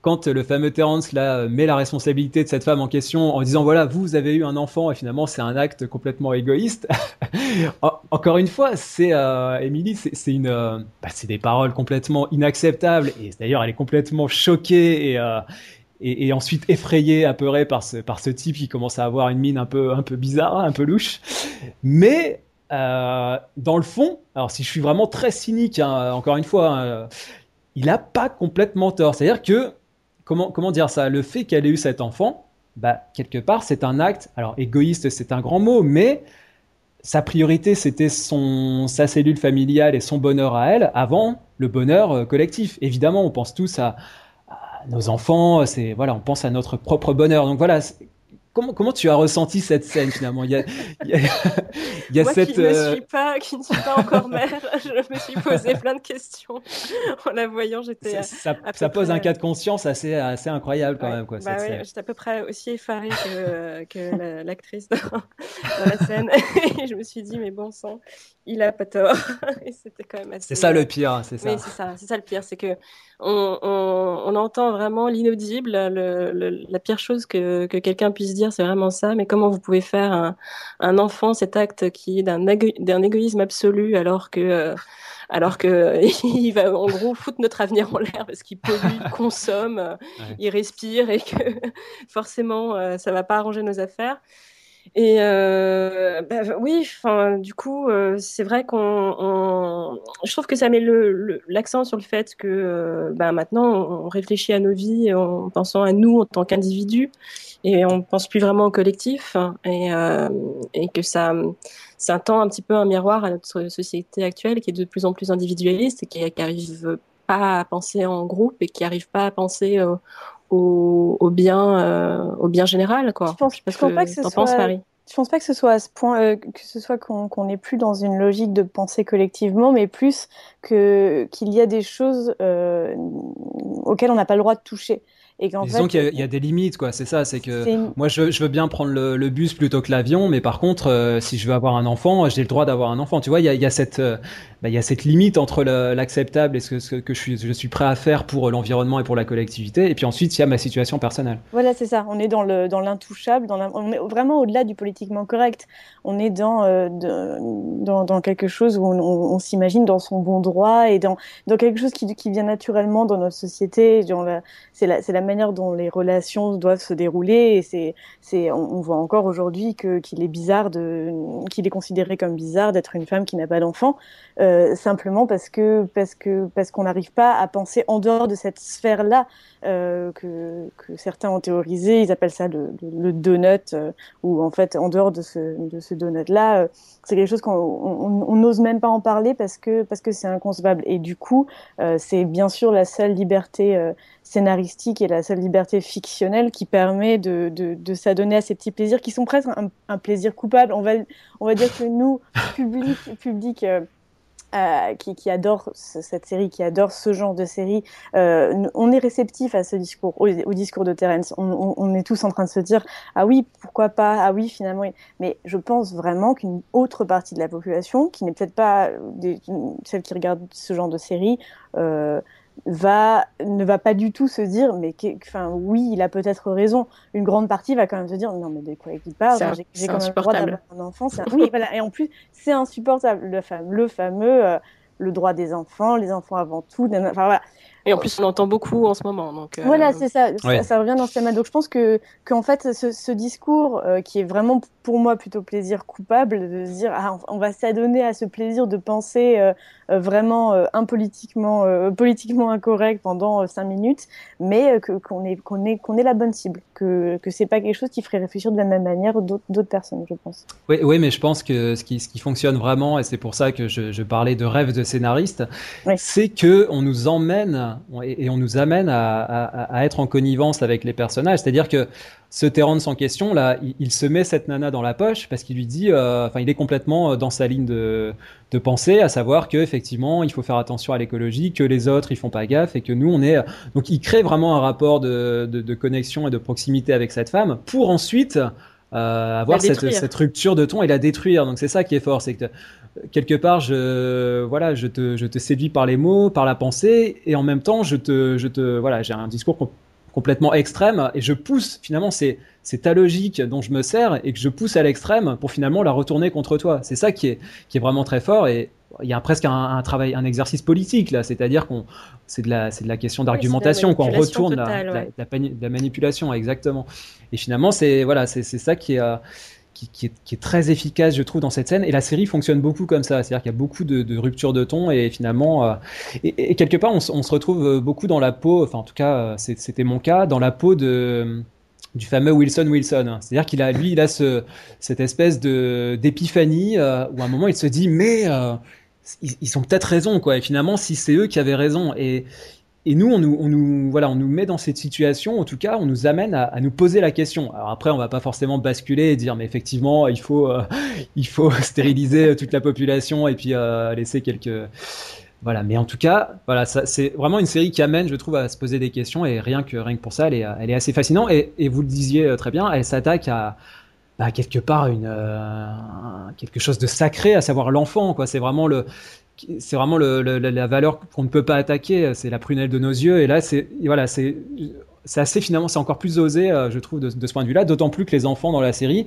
quand le fameux Terence là, met la responsabilité de cette femme en question en disant voilà, vous, avez eu un enfant et finalement c'est un acte complètement égoïste. Encore une fois, c'est euh, Émilie, c'est une, euh, bah, c'est des paroles complètement inacceptables et d'ailleurs elle est complètement choquée et, euh, et, ensuite effrayée, apeurée par ce, par ce type qui commence à avoir une mine un peu, un peu bizarre, un peu louche. Mais euh, dans le fond, alors si je suis vraiment très cynique, hein, encore une fois, hein, il n'a pas complètement tort. C'est-à-dire que, comment, dire ça? Le fait qu'elle ait eu cet enfant, bah, quelque part, c'est un acte, alors égoïste, c'est un grand mot, mais sa priorité, c'était sa cellule familiale et son bonheur à elle avant le bonheur euh, collectif. Évidemment, on pense tous à, à nos enfants, c'est voilà, on pense à notre propre bonheur. Donc voilà, Comment, comment tu as ressenti cette scène finalement? Il y a, il y a, il y a Moi cette, qui, ne euh, suis pas, qui ne suis pas encore mère, je me suis posé plein de questions en la voyant. J'étais ça, ça pose un cas de conscience assez, assez incroyable quand même. Quoi, bah ouais, J'étais à peu près aussi effarée que, que l'actrice dans, dans, la scène. Et je me suis dit, mais bon sang, il a pas tort. Et c'était quand même assez. C'est ça le pire, c'est ça. C'est ça, c'est ça le pire, c'est que on, on, on, entend vraiment l'inaudible. Le, le, la pire chose que, que quelqu'un puisse dire, c'est vraiment ça. Mais comment vous pouvez faire un, un enfant cet acte qui est d'un égoïsme absolu alors que euh, alors que il va en gros foutre notre avenir en l'air parce qu'il pollue, il consomme, il respire et que forcément euh, ça va pas arranger nos affaires. Et euh, bah, oui, du coup, euh, c'est vrai qu'on, je trouve que ça met l'accent le, sur le fait que euh, bah, maintenant, on réfléchit à nos vies en pensant à nous en tant qu'individus et on pense plus vraiment au collectif. Et, euh, et que ça, ça tend un petit peu un miroir à notre société actuelle qui est de plus en plus individualiste et qui, qui arrive pas à penser en groupe et qui arrive pas à penser au, au, bien, euh, au bien général, quoi. Je pense, je pense pas que ce soit. Penses, je pense pas que ce soit à ce point, euh, que ce soit qu'on n'est plus dans une logique de penser collectivement, mais plus que qu'il y a des choses euh, auxquelles on n'a pas le droit de toucher. Et Disons qu'il y, a des limites, quoi. C'est ça, c'est que moi, je, je, veux bien prendre le, bus plutôt que l'avion, mais par contre, euh, si je veux avoir un enfant, j'ai le droit d'avoir un enfant. Tu vois, il y a, y a, cette, euh, bah, il y a cette limite entre l'acceptable et ce que, ce que je, suis, je suis prêt à faire pour l'environnement et pour la collectivité. Et puis ensuite, il y a ma situation personnelle. Voilà, c'est ça. On est dans le dans l'intouchable, dans on est vraiment au-delà du politiquement correct. On est dans euh, dans, dans, quelque chose où on, s'imagine dans son bon droit et dans dans quelque chose qui, qui vient naturellement dans notre société. C'est la, la manière dont les relations doivent se dérouler. Et c'est, c'est, on, voit encore aujourd'hui que qu'il est bizarre de, qu'il est considéré comme bizarre d'être une femme qui n'a pas d'enfant, euh, simplement parce que parce que parce qu'on n'arrive pas à penser en dehors de cette sphère-là euh, que, que certains ont théorisé. Ils appellent ça le, le, donut, euh, ou en fait en dehors de ce de ce donut-là, euh, c'est quelque chose qu'on n'ose même pas en parler parce que parce que c'est inconcevable. Et du coup, euh, c'est bien sûr la seule liberté euh, scénaristique et la seule liberté fictionnelle qui permet de, de, de s'adonner à ces petits plaisirs qui sont presque un, un, plaisir coupable. On va, on va dire que nous, public, public euh, euh, qui, qui, adore cette série, qui adore ce genre de série, euh, on est réceptif à ce discours, au, au discours de Terence. On, on, on, est tous en train de se dire ah oui, pourquoi pas, ah oui, finalement. Mais je pense vraiment qu'une autre partie de la population, qui n'est peut-être pas des, celle qui regarde ce genre de série, euh, va ne va pas du tout se dire mais enfin oui il a peut-être raison une grande partie va quand même se dire non mais de quoi il parle? J'ai quand même le droit d'avoir un enfant oui voilà et en plus c'est insupportable le fameux le fameux euh, le droit des enfants les enfants avant tout enfin voilà et en plus, on l'entend beaucoup en ce moment. Donc, euh... Voilà, c'est ça, ouais. ça, revient dans ce thème. Donc je pense que qu'en fait, ce, ce discours euh, qui est vraiment pour moi plutôt plaisir coupable, de se dire ah, on va s'adonner à ce plaisir de penser euh, vraiment euh, impolitiquement, euh, politiquement incorrect pendant cinq minutes, mais que qu'on est qu'on est qu'on est la bonne cible, que que c'est pas quelque chose qui ferait réfléchir de la même manière d'autres personnes, je pense. Oui, oui, mais je pense que ce qui ce qui fonctionne vraiment, et c'est pour ça que je, je parlais de rêve de scénariste, oui. c'est que on nous emmène et on nous amène à, à, à, être en connivence avec les personnages. C'est-à-dire que ce Terrence en question, là, il, il, se met cette nana dans la poche parce qu'il lui dit, euh, enfin, il est complètement dans sa ligne de, de pensée, à savoir que effectivement, il faut faire attention à l'écologie, que les autres, ils font pas gaffe et que nous, on est. Donc, il crée vraiment un rapport de, de, de connexion et de proximité avec cette femme pour ensuite euh, avoir cette, cette, rupture de ton et la détruire. Donc c'est ça qui est fort, c'est que quelque part, je, voilà, je te, je te séduis par les mots, par la pensée, et en même temps, je te, je te, voilà, j'ai un discours complètement extrême et je pousse finalement c'est c'est ta logique dont je me sers et que je pousse à l'extrême pour finalement la retourner contre toi. C'est ça qui est qui est vraiment très fort et il y a presque un, un travail, un exercice politique là, c'est-à-dire qu'on c'est de la c'est de la question d'argumentation, qu'on retourne totale, la, ouais. la, la, la, manipulation exactement. Et finalement c'est voilà c'est c'est ça qui est euh, qui, est, très efficace, je trouve, dans cette scène. Et la série fonctionne beaucoup comme ça. C'est-à-dire qu'il y a beaucoup de, de ruptures de ton et finalement, euh, et, quelque part, on, se retrouve beaucoup dans la peau. Enfin, en tout cas, c'était mon cas, dans la peau de du fameux Wilson Wilson. C'est-à-dire qu'il a, lui, il a ce, cette espèce de d'épiphanie euh, où à un moment il se dit mais euh, ils, ils ont peut-être raison quoi. Et finalement, si c'est eux qui avaient raison et et nous, on nous, voilà, on nous met dans cette situation. En tout cas, on nous amène à, nous poser la question. Alors après, on va pas forcément basculer et dire, mais effectivement, il faut, euh, il faut stériliser toute la population et puis euh, laisser quelques, voilà. Mais en tout cas, voilà, c'est vraiment une série qui amène, je trouve, à se poser des questions et rien que, rien que pour ça, elle est, assez fascinante. Et, vous le disiez euh, très bien, elle s'attaque à, bah, quelque part une, quelque chose de sacré, à savoir l'enfant. C'est vraiment le, c'est vraiment le, le, la valeur qu'on ne peut pas attaquer, c'est la prunelle de nos yeux. Et là, c'est voilà, c'est assez finalement, c'est encore plus osé, euh, je trouve, de, de ce point de vue-là. D'autant plus que les enfants dans la série,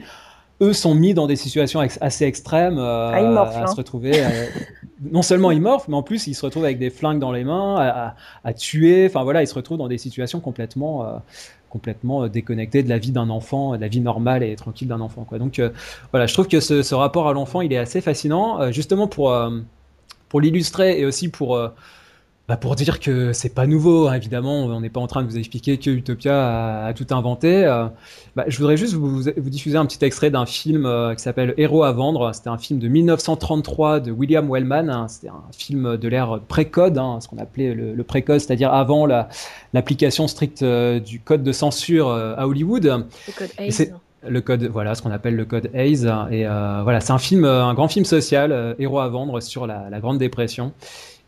eux, sont mis dans des situations ex assez extrêmes euh, ah, à hein. se retrouver. Euh, non seulement ils morphent, mais en plus ils se retrouvent avec des flingues dans les mains, à, à tuer. Enfin voilà, ils se retrouvent dans des situations complètement euh, complètement déconnecté de la vie d'un enfant, de la vie normale et tranquille d'un enfant. Quoi. Donc euh, voilà, je trouve que ce, ce rapport à l'enfant, il est assez fascinant, euh, justement pour euh, pour l'illustrer et aussi pour bah pour dire que c'est pas nouveau, hein, évidemment, on n'est pas en train de vous expliquer que Utopia a, a tout inventé. Euh, bah, je voudrais juste vous, vous, diffuser un petit extrait d'un film euh, qui s'appelle Héros à vendre. C'était un film de 1933 de William Wellman. Hein. C'était un film de l'ère pré-code, hein, ce qu'on appelait le, le pré-code, c'est-à-dire avant l'application stricte euh, du code de censure euh, à Hollywood. Le code Hayes le code voilà ce qu'on appelle le code Hayes et euh, voilà c'est un film un grand film social euh, héros à vendre sur la, grande dépression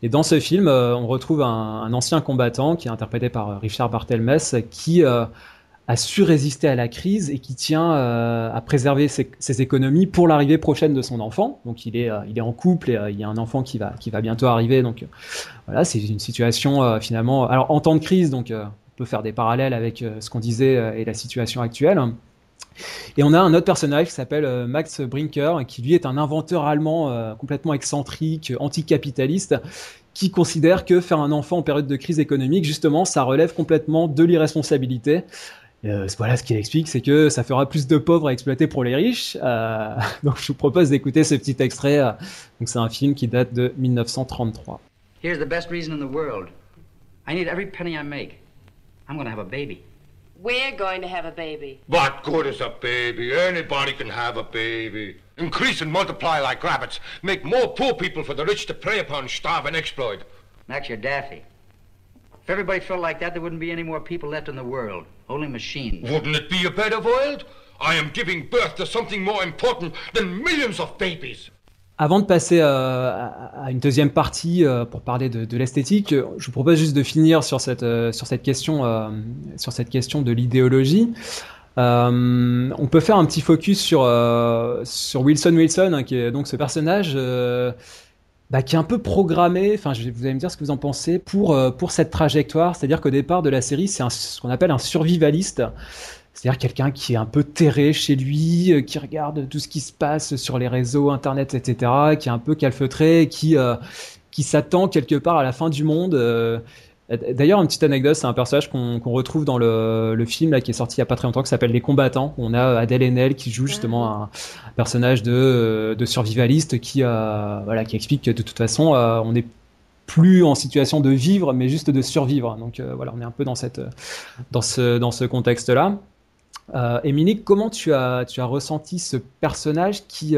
et dans ce film, euh, on retrouve un, ancien combattant qui est interprété par euh, Richard Barthelmess, qui euh, a su résister à la crise et qui tient euh, à préserver ses, économies pour l'arrivée prochaine de son enfant. Donc il est, euh, il est en couple et euh, il y a un enfant qui va, qui va bientôt arriver. Donc voilà, c'est une situation finalement. Alors en temps de crise, donc on peut faire des parallèles avec ce qu'on disait et la situation actuelle. Et on a un autre personnage qui s'appelle Max Brinker, qui lui est un inventeur allemand complètement excentrique, anticapitaliste, qui considère que faire un enfant en période de crise économique, justement, ça relève complètement de l'irresponsabilité. Euh, voilà ce qu'il explique, c'est que ça fera plus de pauvres à exploiter pour les riches. Euh, donc je vous propose d'écouter ce petit extrait. Donc c'est un film qui date de 1933. Here's the best reason in the world. I need every penny I make. I'm going have a baby. We're going to have a baby. What good is a baby? Anybody can have a baby. Increase and multiply like rabbits. Make more poor people for the rich to prey upon, starve, and exploit. Max, you're daffy. If everybody felt like that, there wouldn't be any more people left in the world. Only machines. Wouldn't it be a better world? I am giving birth to something more important than millions of babies. Avant de passer euh, à une deuxième partie euh, pour parler de, l'esthétique, je vous propose juste de finir sur cette, euh, sur cette, question, euh, sur cette question de l'idéologie. Euh, on peut faire un petit focus sur, euh, sur Wilson Wilson, hein, qui est donc ce personnage bah, qui est un peu programmé, enfin vous allez me dire ce que vous en pensez, pour, euh, pour cette trajectoire. C'est-à-dire qu'au départ de la série, c'est ce qu'on appelle un survivaliste. C'est-à-dire quelqu'un qui est un peu terré chez lui, euh, qui regarde tout ce qui se passe sur les réseaux, Internet, etc., qui est un peu calfeutré, qui, euh, qui s'attend quelque part à la fin du monde. D'ailleurs, une petite anecdote, c'est un personnage qu'on retrouve dans le, film là, qui est sorti il n'y a pas très longtemps, qui s'appelle Les Combattants. On a Adèle Haenel qui joue justement un, personnage de, de survivaliste qui, euh, voilà, qui explique que de toute façon, euh, on n'est plus en situation de vivre, mais juste de survivre. Donc euh, voilà, on est un peu dans, cette, dans ce, dans ce contexte-là. Euh, Émilie, comment tu as, tu as ressenti ce personnage qui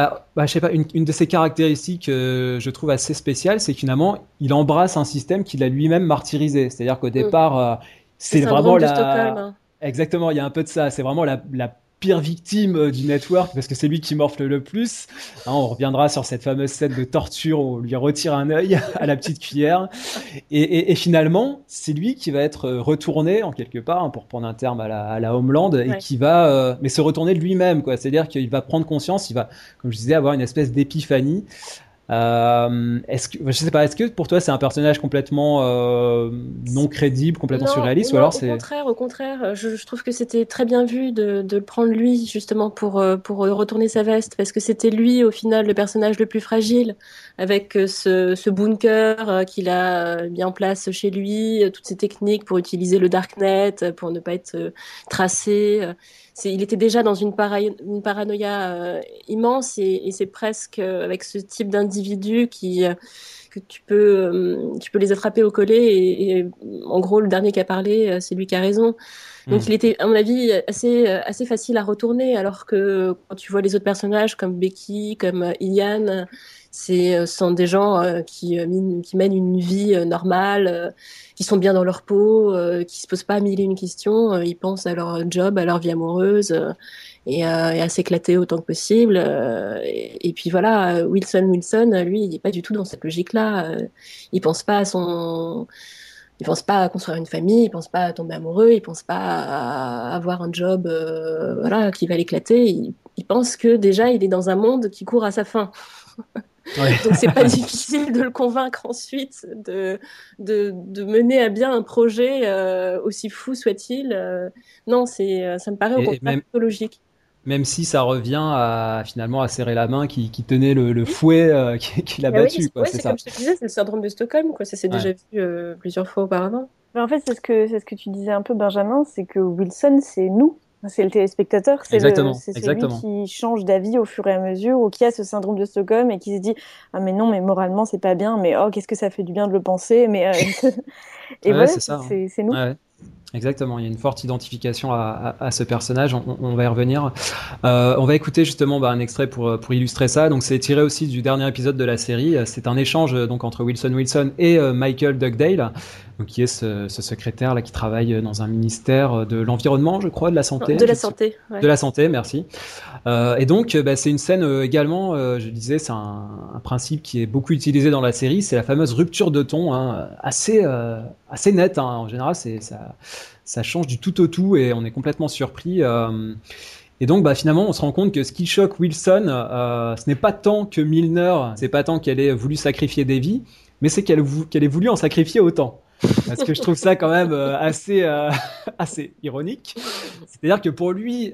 ah, bah, je sais pas, une, de ses caractéristiques, euh, je trouve assez spéciale, c'est finalement, il embrasse un système qu'il a lui-même martyrisé. C'est-à-dire qu'au mm. départ, euh, c'est vraiment la. Hein. Exactement, il y a un peu de ça. C'est vraiment la, la pire victime euh, du network parce que c'est lui qui morfle le plus. Hein, on reviendra sur cette fameuse scène de torture où on lui retire un œil à la petite cuillère. Et, finalement, c'est lui qui va être euh, retourné en quelque part, hein, pour prendre un terme à la, Homeland, et qui va, euh, mais se retourner de lui-même, quoi. C'est-à-dire qu'il va prendre conscience, il va, comme je disais, avoir une espèce d'épiphanie. Euh, est-ce que je sais pas, est-ce que pour toi c'est un personnage complètement euh, non crédible, complètement surréaliste, ou alors c'est au contraire, au contraire, je, je trouve que c'était très bien vu de, de, le prendre lui justement pour euh, pour retourner sa veste, parce que c'était lui au final le personnage le plus fragile, avec euh, ce, ce bunker qu'il a mis en place chez lui, toutes ces techniques pour utiliser le darknet, pour ne pas être tracé il était déjà dans une, paranoïa euh, immense et, c'est presque euh, avec ce type d'individu euh, que tu peux tu peux les attraper au collet et, en gros le dernier qui a parlé c'est lui qui a raison. Donc hmm. il était à mon avis assez assez facile à retourner alors que quand tu vois les autres personnages comme Becky, comme Ian, c'est sont des gens qui, qui mènent une vie normale qui sont bien dans leur peau, euh, qui se posent pas mille et une questions, euh, ils pensent à leur job, à leur vie amoureuse euh, et, à s'éclater autant que possible. Et, puis voilà, Wilson Wilson, lui, il n'est pas du tout dans cette logique-là. il pense pas à son il pense pas à construire une famille, il pense pas à tomber amoureux, il pense pas à avoir un job voilà qui va l'éclater. Il, il, pense que déjà il est dans un monde qui court à sa fin. Donc c'est pas difficile de le convaincre ensuite de, de, de mener à bien un projet euh, aussi fou soit-il. Euh, non, c'est euh, ça me paraît au contraire logique. Même si ça revient à finalement à serrer la main qui, qui tenait le, le fouet qui, l'a battu. Oui, c'est comme je te disais, c'est le syndrome de Stockholm. Quoi. Ça s'est déjà vu plusieurs fois auparavant. Mais en fait, c'est ce que c'est ce que tu disais un peu, Benjamin, c'est que Wilson, c'est nous. C'est le téléspectateur, c'est celui qui change d'avis au fur et à mesure ou qui a ce syndrome de Stockholm et qui se dit ah mais non mais moralement c'est pas bien mais oh qu'est-ce que ça fait du bien de le penser mais euh, et voilà hein. c'est nous. Exactement, il y a une forte identification à, à, à ce personnage, on, on, va y revenir. Euh, on va écouter justement bah, un extrait pour, pour illustrer ça. Donc c'est tiré aussi du dernier épisode de la série. C'est un échange donc entre Wilson Wilson et euh, Michael Dugdale, donc, qui est ce, ce, secrétaire là qui travaille dans un ministère de l'environnement, je crois, de la santé. De la santé. Ouais. De la santé, merci. Euh, et donc bah, c'est une scène euh, également, euh, je disais, c'est un, un, principe qui est beaucoup utilisé dans la série, c'est la fameuse rupture de ton, hein, assez assez nette. Hein. En général, c'est ça ça change du tout au tout et on est complètement surpris. Euh, et donc, bah, finalement, on se rend compte que ce qui choque Wilson, euh, ce n'est pas tant que Milner, c'est pas tant qu'elle ait voulu sacrifier des vies, mais c'est qu'elle ait voulu en sacrifier autant. parce que je trouve ça quand même assez, assez ironique. C'est-à-dire que pour lui,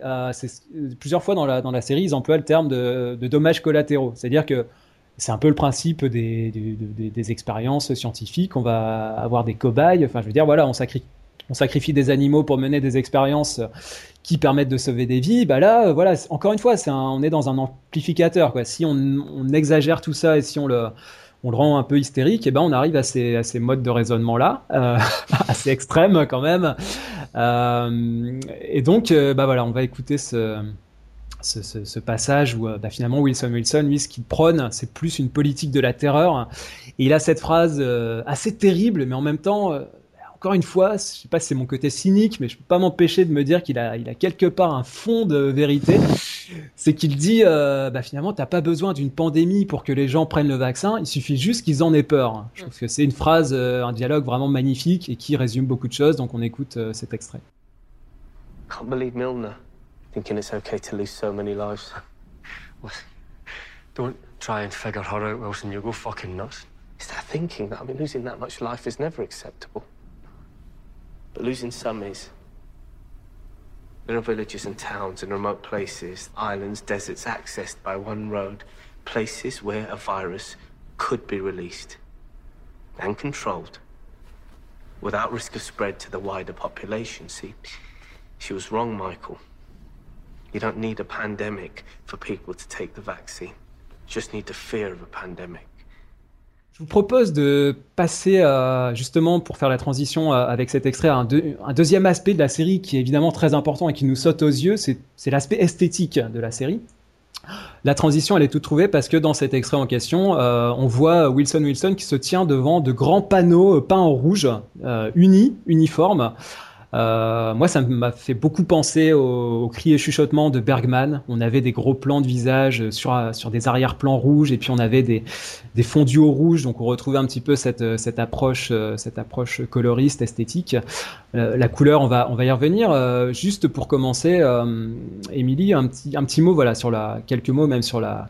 plusieurs fois dans la, série, ils emploient le terme de, de dommages collatéraux. C'est-à-dire que c'est un peu le principe des, expériences scientifiques. On va avoir des cobayes. Enfin, je veux dire, voilà, on sacrifie, on sacrifie des animaux pour mener des expériences qui permettent de sauver des vies. Bah là, voilà, encore une fois, on est dans un amplificateur. Quoi. Si on, exagère tout ça et si on le, rend un peu hystérique, eh ben on arrive à ces, à ces modes de raisonnement là, euh, assez extrêmes quand même. Euh, et donc, euh, bah voilà, on va écouter ce passage où euh, bah, finalement Wilson Wilson, lui, ce qu'il prône, c'est plus une politique de la terreur. Il a cette phrase euh, assez terrible, mais en même temps, euh, encore une fois, je sais pas si c'est mon côté cynique, mais je peux pas m'empêcher de me dire qu'il a, quelque part un fond de vérité. C'est qu'il dit, bah, finalement, t'as pas besoin d'une pandémie pour que les gens prennent le vaccin. Il suffit juste qu'ils en aient peur. Je trouve que c'est une phrase, un dialogue vraiment magnifique et qui résume beaucoup de choses. Donc on écoute cet extrait. Try and figure her out, Wilson. You'll go fucking nuts. Is that thinking that? I mean, losing that much life is never acceptable. But losing some is. Are villages and towns and remote places, islands, deserts accessed by one road, places where a virus could be released and controlled without risk of spread to the wider population. See, she was wrong, Michael. You don't need a pandemic for people to take the vaccine. You just need the fear of a pandemic. Je vous propose de passer euh, justement pour faire la transition euh, avec cet extrait à un, deuxième aspect de la série qui est évidemment très important et qui nous saute aux yeux, c'est l'aspect esthétique de la série. La transition, elle est toute trouvée parce que dans cet extrait en question, euh, on voit Wilson Wilson qui se tient devant de grands panneaux peints en rouge, euh, unis, uniformes, euh, moi, ça m'a fait beaucoup penser aux, cris et chuchotements de Bergman. On avait des gros plans de visage sur, sur des arrière-plans rouges et puis on avait des, des fondus au rouge. Donc on retrouvait un petit peu cette, cette approche, euh, cette approche coloriste, esthétique. Euh, la couleur, on va, on va y revenir. juste pour commencer, Émilie, un petit, un petit mot, voilà, sur la, quelques mots même sur la,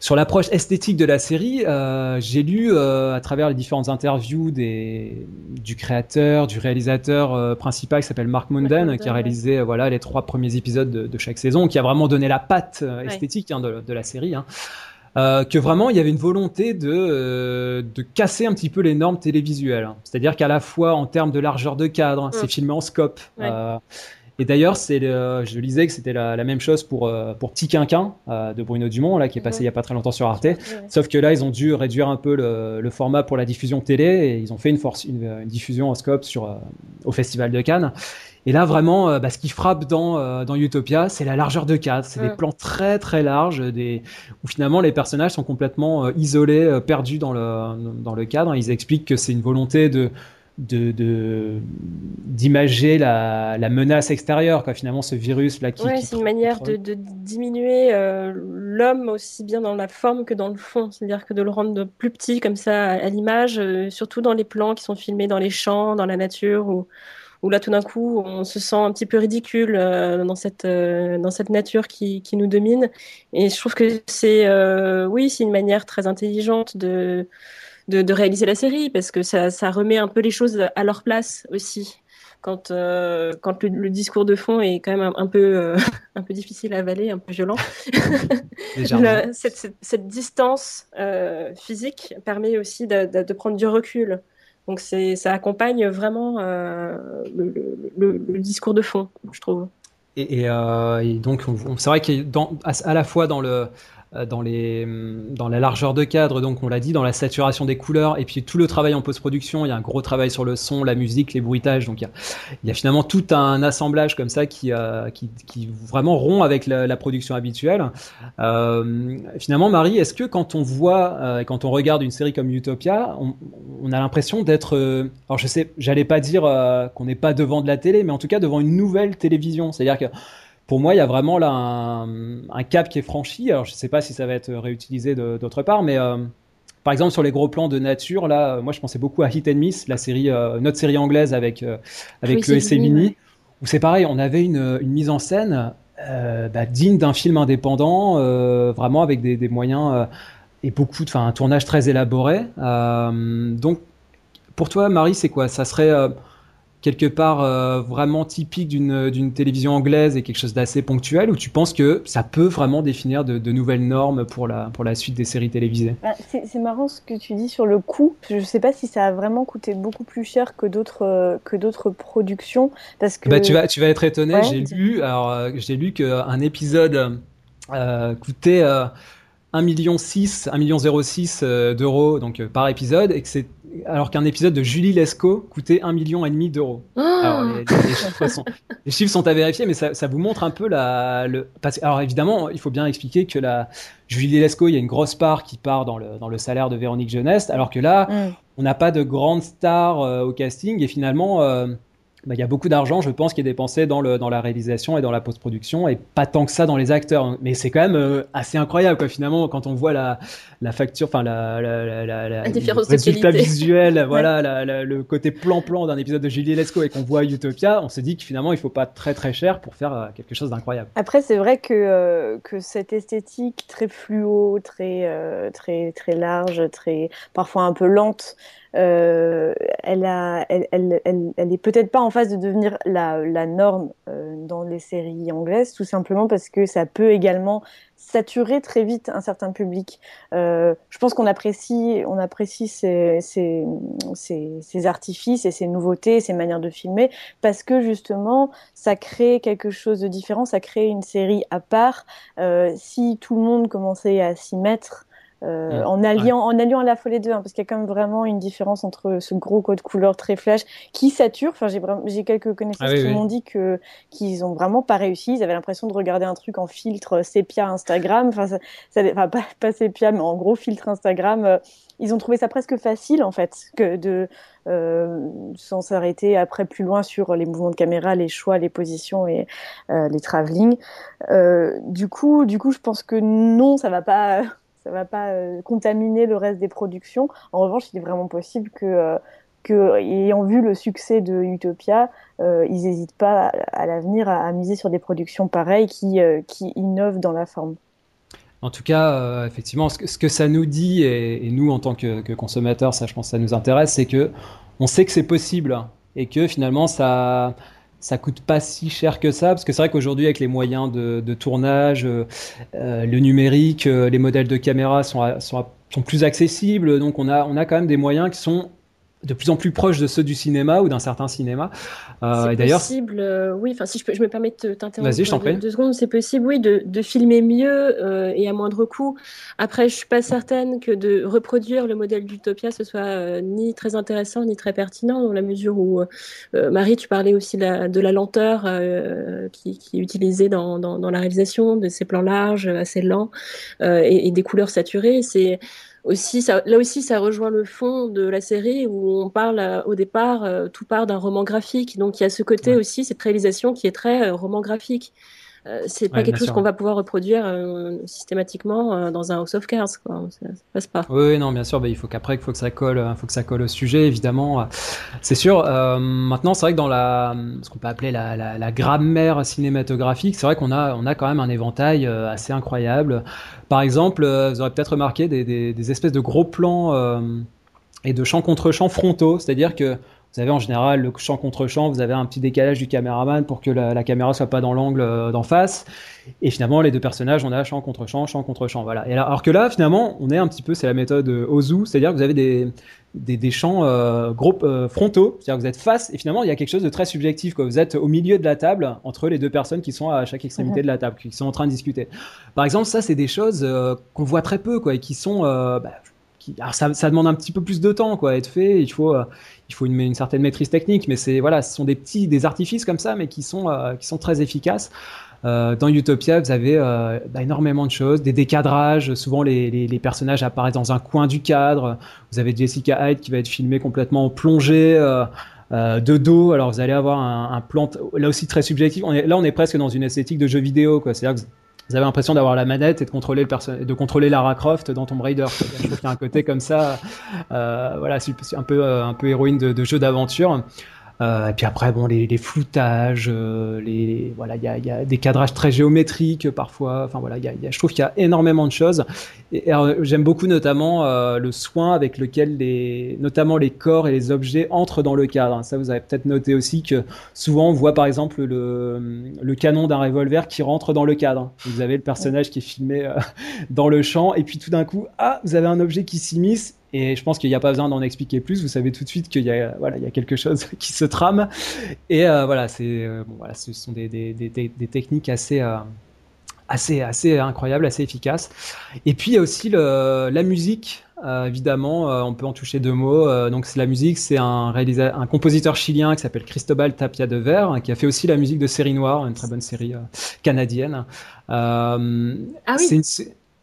sur l'approche esthétique de la série, euh, j'ai lu euh, à travers les différentes interviews des, du créateur, du réalisateur euh, principal qui s'appelle Mark Munden, qui a réalisé voilà les trois premiers épisodes de, chaque saison, qui a vraiment donné la patte esthétique hein, de, la série. Hein. que vraiment il y avait une volonté de, de casser un petit peu les normes télévisuelles. C'est-à-dire qu'à la fois en termes de largeur de cadre, c'est filmé en scope. Et d'ailleurs, c'est je lisais que c'était la, même chose pour, euh, pour Petit Quinquin euh, de Bruno Dumont, là, qui est passé il n'y a pas très longtemps sur Arte. Sauf que là, ils ont dû réduire un peu le, format pour la diffusion télé et ils ont fait une, force, une, diffusion en scope sur, euh, au Festival de Cannes. Et là, vraiment, bah, ce qui frappe dans, dans Utopia, c'est la largeur de cadre. C'est des plans très très larges, des... où finalement les personnages sont complètement isolés, perdus dans le, dans le cadre. Ils expliquent que c'est une volonté de de d'imager la, la, menace extérieure quoi. Finalement ce virus là qui, ouais, c'est une manière de, de, diminuer euh, l'homme aussi bien dans la forme que dans le fond. C'est-à-dire que de le rendre plus petit comme ça à, l'image euh, surtout dans les plans qui sont filmés dans les champs dans la nature où, où là tout d'un coup on se sent un petit peu ridicule euh, dans cette dans cette nature qui, qui, nous domine. Et je trouve que c'est oui c'est une manière très intelligente de de, réaliser la série parce que ça, remet un peu les choses à leur place aussi. Quand, euh, quand le, discours de fond est quand même un, peu, euh, un peu difficile à avaler, un peu violent. cette, distance euh, physique permet aussi de, prendre du recul. Donc ça accompagne vraiment le, discours de fond, je trouve. Et, donc c'est vrai qu'à à la fois dans le dans, les, dans la largeur de cadre, donc on l'a dit, dans la saturation des couleurs, et puis tout le travail en post-production, il y a un gros travail sur le son, la musique, les bruitages, donc il y a, il y a finalement tout un assemblage comme ça qui, euh, qui, qui, vraiment rompt avec la, la production habituelle. Euh, finalement, Marie, est-ce que quand on voit, euh, quand on regarde une série comme Utopia, on, on a l'impression d'être, euh, alors je sais, j'allais pas dire qu'on n'est pas devant de la télé, mais en tout cas devant une nouvelle télévision, c'est-à-dire que pour moi, il y a vraiment là un, cap qui est franchi. Alors, je ne sais pas si ça va être réutilisé d'autre part, mais euh, par exemple, sur les gros plans de nature, là, euh, moi, je pensais beaucoup à Hit and Miss, la série, euh, notre série anglaise avec, avec le SC Mini, où c'est pareil, on avait une, mise en scène bah, digne d'un film indépendant, vraiment avec des, moyens et beaucoup, enfin, un tournage très élaboré. donc, pour toi, Marie, c'est quoi? Ça serait quelque part euh, vraiment typique d'une télévision anglaise et quelque chose d'assez ponctuel ou tu penses que ça peut vraiment définir de, nouvelles normes pour la, pour la suite des séries télévisées? Bah, C'est marrant ce que tu dis sur le coût. Je ne sais pas si ça a vraiment coûté beaucoup plus cher que d'autres euh, que d'autres productions parce que bah, tu vas tu vas être étonné. j'ai lu alors euh, j'ai lu qu'un épisode coûtait 1 million 6, 1 million 06 d'euros donc par épisode et que c'est alors qu'un épisode de Julie Lescaut coûtait un million et demi d'euros. alors les, chiffres sont, à vérifier, mais ça, vous montre un peu la. Le, alors évidemment, il faut bien expliquer que la Julie Lescaut, il y a une grosse part qui part dans le, dans le salaire de Véronique Jeunesse, alors que là, mm. on n'a pas de grande star euh, au casting et finalement. Euh, bah, il y a beaucoup d'argent, je pense, qui est dépensé dans, le, dans la réalisation et dans la post-production, et pas tant que ça dans les acteurs. Mais c'est quand même euh, assez incroyable, quoi, finalement, quand on voit la, la facture, enfin, la, la, la, la, différence le résultat visuel, voilà, le côté plan-plan d'un épisode de Julie Lescaut et qu'on voit Utopia, on se dit que finalement, il faut pas très très cher pour faire euh, quelque chose d'incroyable. Après, c'est vrai que, euh, que cette esthétique très fluo, très, très, très large, très, parfois un peu lente, euh, elle, a, elle, elle, elle, est peut-être pas en phase de devenir la, la norme euh, dans les séries anglaises, tout simplement parce que ça peut également saturer très vite un certain public. Euh, je pense qu'on apprécie, on apprécie ces, ces, ces, ces, artifices et ces nouveautés, ces manières de filmer, parce que justement, ça crée quelque chose de différent, ça crée une série à part. Euh, si tout le monde commençait à s'y mettre, euh, en alliant en alliant à la les deux hein, parce qu'il y a quand même vraiment une différence entre ce gros code couleur très flash qui sature. Enfin j'ai j'ai quelques connaissances ah qui m'ont dit que qu'ils ont vraiment pas réussi. Ils avaient l'impression de regarder un truc en filtre sépia Instagram. Enfin ça, enfin pas, pas sépia mais en gros filtre Instagram euh, ils ont trouvé ça presque facile en fait que de euh, sans s'arrêter après plus loin sur les mouvements de caméra, les choix, les positions et euh, les travelling. Euh, du coup, du coup, je pense que non, ça va pas ça va pas euh, contaminer le reste des productions. En revanche, il est vraiment possible que, euh, ayant vu le succès de Utopia, euh, ils n'hésitent pas à, l'avenir à, miser sur des productions pareilles qui, qui innovent dans la forme. En tout cas, effectivement, ce que, ça nous dit, et, nous en tant que, que, consommateurs, ça je pense que ça nous intéresse, c'est que on sait que c'est possible et que finalement ça ça coûte pas si cher que ça, parce que c'est vrai qu'aujourd'hui, avec les moyens de, tournage, euh, euh le numérique, euh, les modèles de caméra sont, sont, sont, plus accessibles, donc on a, on a quand même des moyens qui sont de plus en plus proche de ceux du cinéma ou d'un certain cinéma. Euh, c'est possible, euh, oui. Enfin, si je, peux, je me permets de t'interrompre deux, deux, secondes, c'est possible, oui, de, de filmer mieux euh, et à moindre coût. Après, je suis pas certaine que de reproduire le modèle d'Utopia ce soit ni très intéressant ni très pertinent dans la mesure où Marie, tu parlais aussi la, de la lenteur qui, qui, est utilisée dans, dans, dans, la réalisation de ces plans larges, assez lents et, et, des couleurs saturées. C'est aussi, ça, là aussi, ça rejoint le fond de la série où on parle euh, au départ, euh, tout part d'un roman graphique. Donc il y a ce côté aussi, cette réalisation qui est très euh, roman graphique. Euh, c'est pas quelque chose qu'on va pouvoir reproduire euh, systématiquement euh, dans un House of Cards, quoi. Ça, ça passe pas. Oui, non, bien sûr. Bah, il faut qu'après, il faut que ça colle, faut que ça colle au sujet, évidemment. C'est sûr. maintenant, c'est vrai que dans la, ce qu'on peut appeler la, la, la grammaire cinématographique, c'est vrai qu'on a, on a quand même un éventail assez incroyable. Par exemple, vous aurez peut-être remarqué des, des, des, espèces de gros plans et de champs contre champs frontaux, c'est-à-dire que vous avez en général le champ contre champ, vous avez un petit décalage du caméraman pour que la, la caméra soit pas dans l'angle euh, d'en face. Et finalement, les deux personnages, on a champ contre champ, champ contre champ. Voilà. Et alors que là, finalement, on est un petit peu, c'est la méthode euh, Ozu, c'est-à-dire que vous avez des, des, des champs euh, gros, euh, frontaux, c'est-à-dire que vous êtes face, et finalement, il y a quelque chose de très subjectif. Quoi. Vous êtes au milieu de la table, entre les deux personnes qui sont à chaque extrémité mhm. de la table, qui sont en train de discuter. Par exemple, ça, c'est des choses qu'on voit très peu, quoi, et qui sont... Bah, alors ça, demande un petit peu plus de temps quoi, à être fait. Il faut, faut une, certaine maîtrise technique, mais c'est voilà, ce sont des petits des artifices comme ça, mais qui sont euh, qui sont très efficaces. Euh, dans Utopia, vous avez euh, bah, énormément de choses, des décadrages. Souvent, les, les, personnages apparaissent dans un coin du cadre. Vous avez Jessica Hyde qui va être filmée complètement en plongée. Euh, euh, de dos. Alors vous allez avoir un, plan là aussi très subjectif. Là, on est presque dans une esthétique de jeu vidéo. C'est-à-dire que vous avez l'impression d'avoir la manette et de contrôler le de contrôler Lara Croft dans Tomb Raider. Je trouve qu'il y a un côté comme ça, euh, voilà, un peu euh, un peu héroïne de, de jeu d'aventure. Euh, et puis après, bon, les, floutages, euh, les voilà, il y a, des cadrages très géométriques parfois. Enfin voilà, je trouve qu'il y a énormément de choses. Et, j'aime beaucoup notamment euh, le soin avec lequel les, notamment les corps et les objets entrent dans le cadre. Ça, vous avez peut-être noté aussi que souvent on voit par exemple le, canon d'un revolver qui rentre dans le cadre. Vous avez le personnage qui est filmé dans le champ, et puis tout d'un coup, ah, vous avez un objet qui s'immisce et je pense qu'il n'y a pas besoin d'en expliquer plus. Vous savez tout de suite qu'il y a, voilà, il y a quelque chose qui se trame. Et euh, voilà, c'est, euh, bon, voilà, ce sont des, des, des, des techniques assez, euh, assez, assez incroyables, assez efficaces. Et puis il y a aussi le, la musique. Évidemment, on peut en toucher deux mots. donc c'est la musique, c'est un, un compositeur chilien qui s'appelle Cristobal Tapia de Ver, hein, qui a fait aussi la musique de Série Noire, une très bonne série canadienne. ah oui. Une,